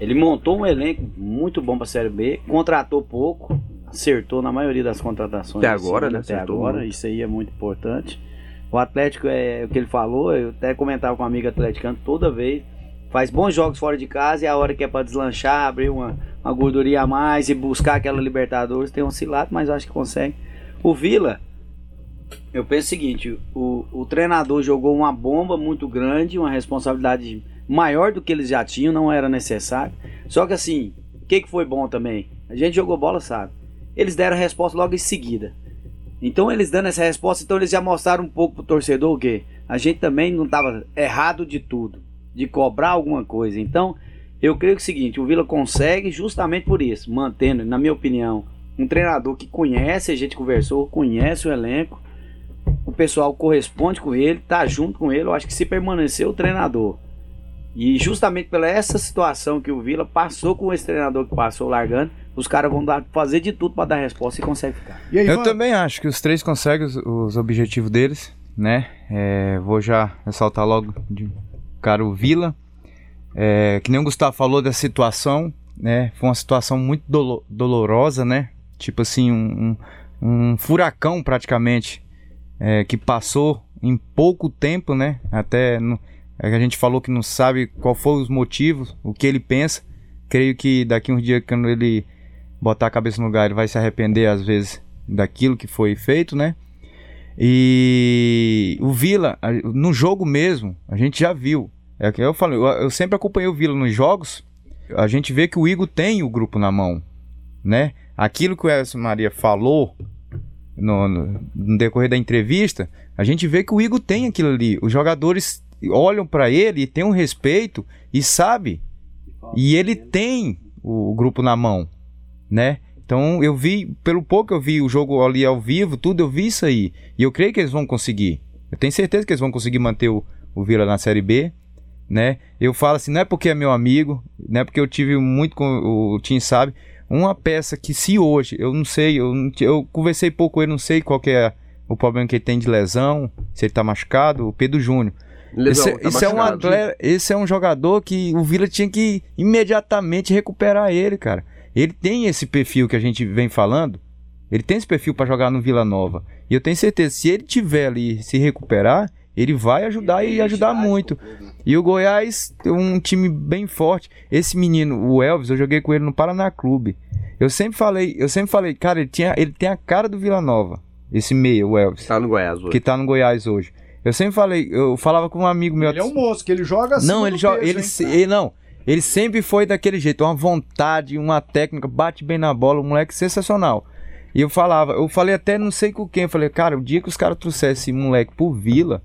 Ele montou um elenco muito bom pra Série B, contratou pouco, acertou na maioria das contratações. Até agora, ano, né? Até Acertou agora, muito. isso aí é muito importante. O Atlético é o que ele falou, eu até comentava com um amigo atleticano toda vez. Faz bons jogos fora de casa e a hora que é pra deslanchar, abrir uma, uma gordurinha a mais e buscar aquela Libertadores, tem oscilado, mas eu acho que consegue. O Vila, eu penso o seguinte, o, o treinador jogou uma bomba muito grande, uma responsabilidade maior do que eles já tinham, não era necessário. Só que assim, o que, que foi bom também? A gente jogou bola, sabe? Eles deram a resposta logo em seguida. Então eles dando essa resposta, então eles já mostraram um pouco pro torcedor o quê? A gente também não estava errado de tudo, de cobrar alguma coisa. Então, eu creio que é o seguinte, o Vila consegue justamente por isso, mantendo, na minha opinião, um treinador que conhece, a gente conversou, conhece o elenco, o pessoal corresponde com ele, tá junto com ele. Eu acho que se permanecer o treinador e justamente pela essa situação que o Vila passou com esse treinador que passou largando, os caras vão dar, fazer de tudo para dar resposta e consegue ficar. E aí, Eu mano? também acho que os três conseguem os, os objetivos deles, né? É, vou já ressaltar logo de cara o Vila. É, que nem o Gustavo falou da situação, né? Foi uma situação muito dolo dolorosa, né? Tipo assim, um, um, um furacão praticamente é, que passou em pouco tempo, né? Até no, é a gente falou que não sabe qual foram os motivos, o que ele pensa. Creio que daqui uns dias, quando ele botar a cabeça no lugar, ele vai se arrepender às vezes daquilo que foi feito, né? E o Vila, no jogo mesmo, a gente já viu. É que eu falei, eu sempre acompanhei o Vila nos jogos. A gente vê que o Igor tem o grupo na mão, né? Aquilo que o Elson Maria falou no, no, no decorrer da entrevista, a gente vê que o Igor tem aquilo ali. Os jogadores olham para ele e tem um respeito e sabe. E ele tem o grupo na mão, né? Então eu vi, pelo pouco eu vi o jogo ali ao vivo, tudo, eu vi isso aí. E eu creio que eles vão conseguir. Eu tenho certeza que eles vão conseguir manter o, o Vila na Série B, né? Eu falo assim, não é porque é meu amigo, não é porque eu tive muito com o Tim sabe, uma peça que se hoje, eu não sei, eu, eu conversei pouco ele, não sei qual é o problema que ele tem de lesão, se ele tá machucado, o Pedro Júnior. Lesão, esse, tá esse é um atleta, esse é um jogador que o Vila tinha que imediatamente recuperar ele, cara. Ele tem esse perfil que a gente vem falando. Ele tem esse perfil para jogar no Vila Nova. E eu tenho certeza, se ele tiver ali se recuperar, ele vai ajudar e ajudar muito. E o Goiás é um time bem forte. Esse menino, o Elvis, eu joguei com ele no Paraná Clube. Eu sempre falei, eu sempre falei, cara, ele, tinha, ele tem a cara do Vila Nova. Esse meio, o Elvis. Tá no Goiás hoje. Que tá no Goiás hoje. Eu sempre falei, eu falava com um amigo meu. Ele é um moço, que ele joga assim. Não, ele joga. Ele, ele, não. Ele sempre foi daquele jeito, uma vontade, uma técnica, bate bem na bola, um moleque sensacional. E eu falava, eu falei até não sei com quem, eu falei, cara, o dia que os caras trouxessem moleque por vila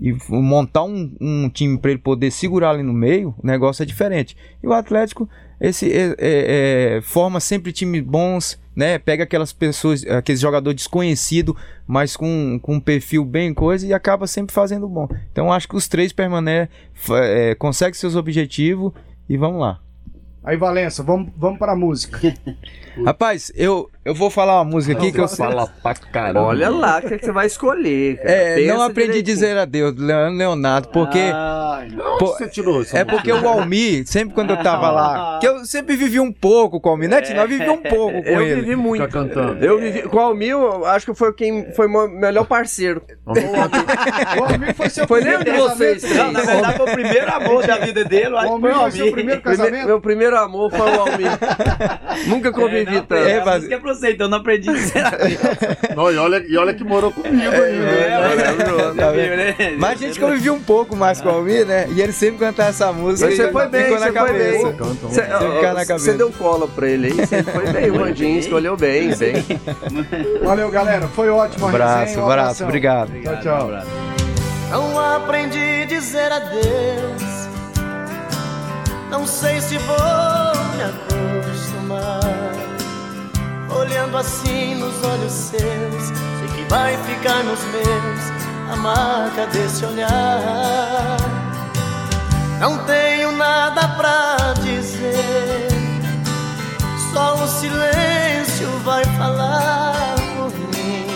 e montar um, um time para ele poder segurar ali no meio, o negócio é diferente. E o Atlético esse é, é, é, forma sempre times bons, né? Pega aquelas pessoas, aqueles jogador desconhecido, mas com, com um perfil bem coisa e acaba sempre fazendo bom. Então acho que os três permanecem, é, conseguem seus objetivos e vamos lá. Aí, Valença, vamos, vamos para a música. Rapaz, eu, eu vou falar uma música aqui que eu falo pra caramba. Olha lá o que, é que você vai escolher. Cara. É, Pensa não aprendi a dizer adeus, Leonardo, porque. Ah, por, você tirou isso? É porque o Almir, sempre quando eu tava lá, que eu sempre vivi um pouco com o Almir, né? É. Nós vivi um pouco com eu ele. Eu vivi muito. cantando. Eu vivi, com o Almir, eu acho que foi quem foi o melhor parceiro. o Almir foi seu foi nenhum de vocês. Não, na verdade foi o primeiro amor da vida dele. O Almir foi seu primeiro casamento? Meu primeiro amor foi o Almir. Nunca convivi é, tanto. É, mas... é você, então não aprendi dizer Não, e olha, e olha que morou comigo é, ainda. É, é, é, mas a gente convivia um pouco mais com o Almir, né? E ele sempre cantava essa música. Você foi bem, ficou na cabeça. Você deu cola pra ele aí, você foi bem, o Mandinho escolheu bem, bem. Valeu, galera. Foi ótimo a abraço. Um abraço, obrigado. Tchau, tchau. Não aprendi a dizer adeus. Não sei se vou me acostumar. Olhando assim nos olhos seus, sei que vai ficar nos meus a marca desse olhar. Não tenho nada pra dizer, só o silêncio vai falar por mim.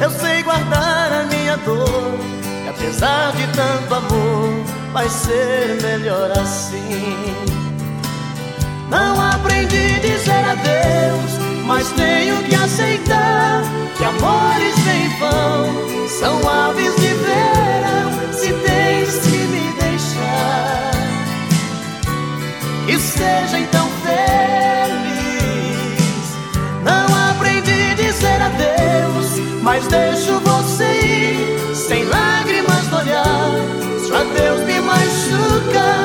Eu sei guardar a minha dor, e apesar de tanto amor, vai ser melhor assim. Não aprendi a dizer adeus mas tenho que aceitar que amores sem vão são aves de verão. Se tens que me deixar, que seja então feliz. Não aprendi a dizer adeus, mas deixo você ir sem lágrimas no olhar. Se o adeus me machuca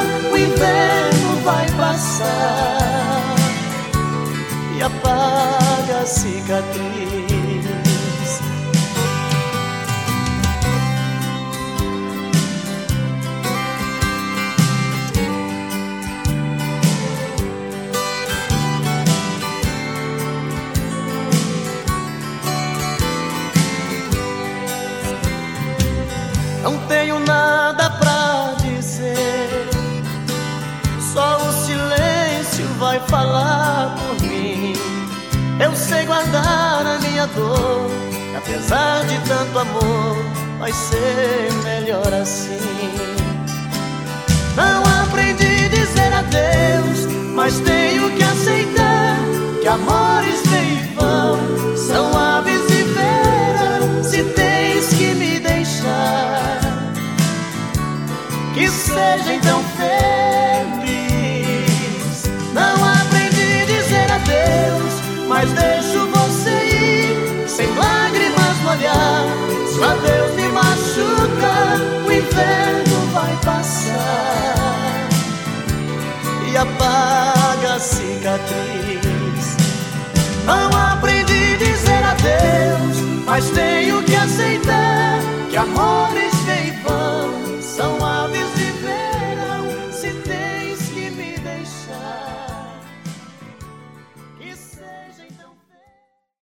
apaga a cicatriz. Minha apesar de tanto amor, vai ser melhor assim. Não aprendi a dizer adeus, mas tenho que aceitar que amores vêm e vão, são aves e feras, se tens que me deixar. Que seja então feliz. passar e apaga a cicatriz. Não aprendi a dizer adeus, mas tenho que aceitar que amores que vão são a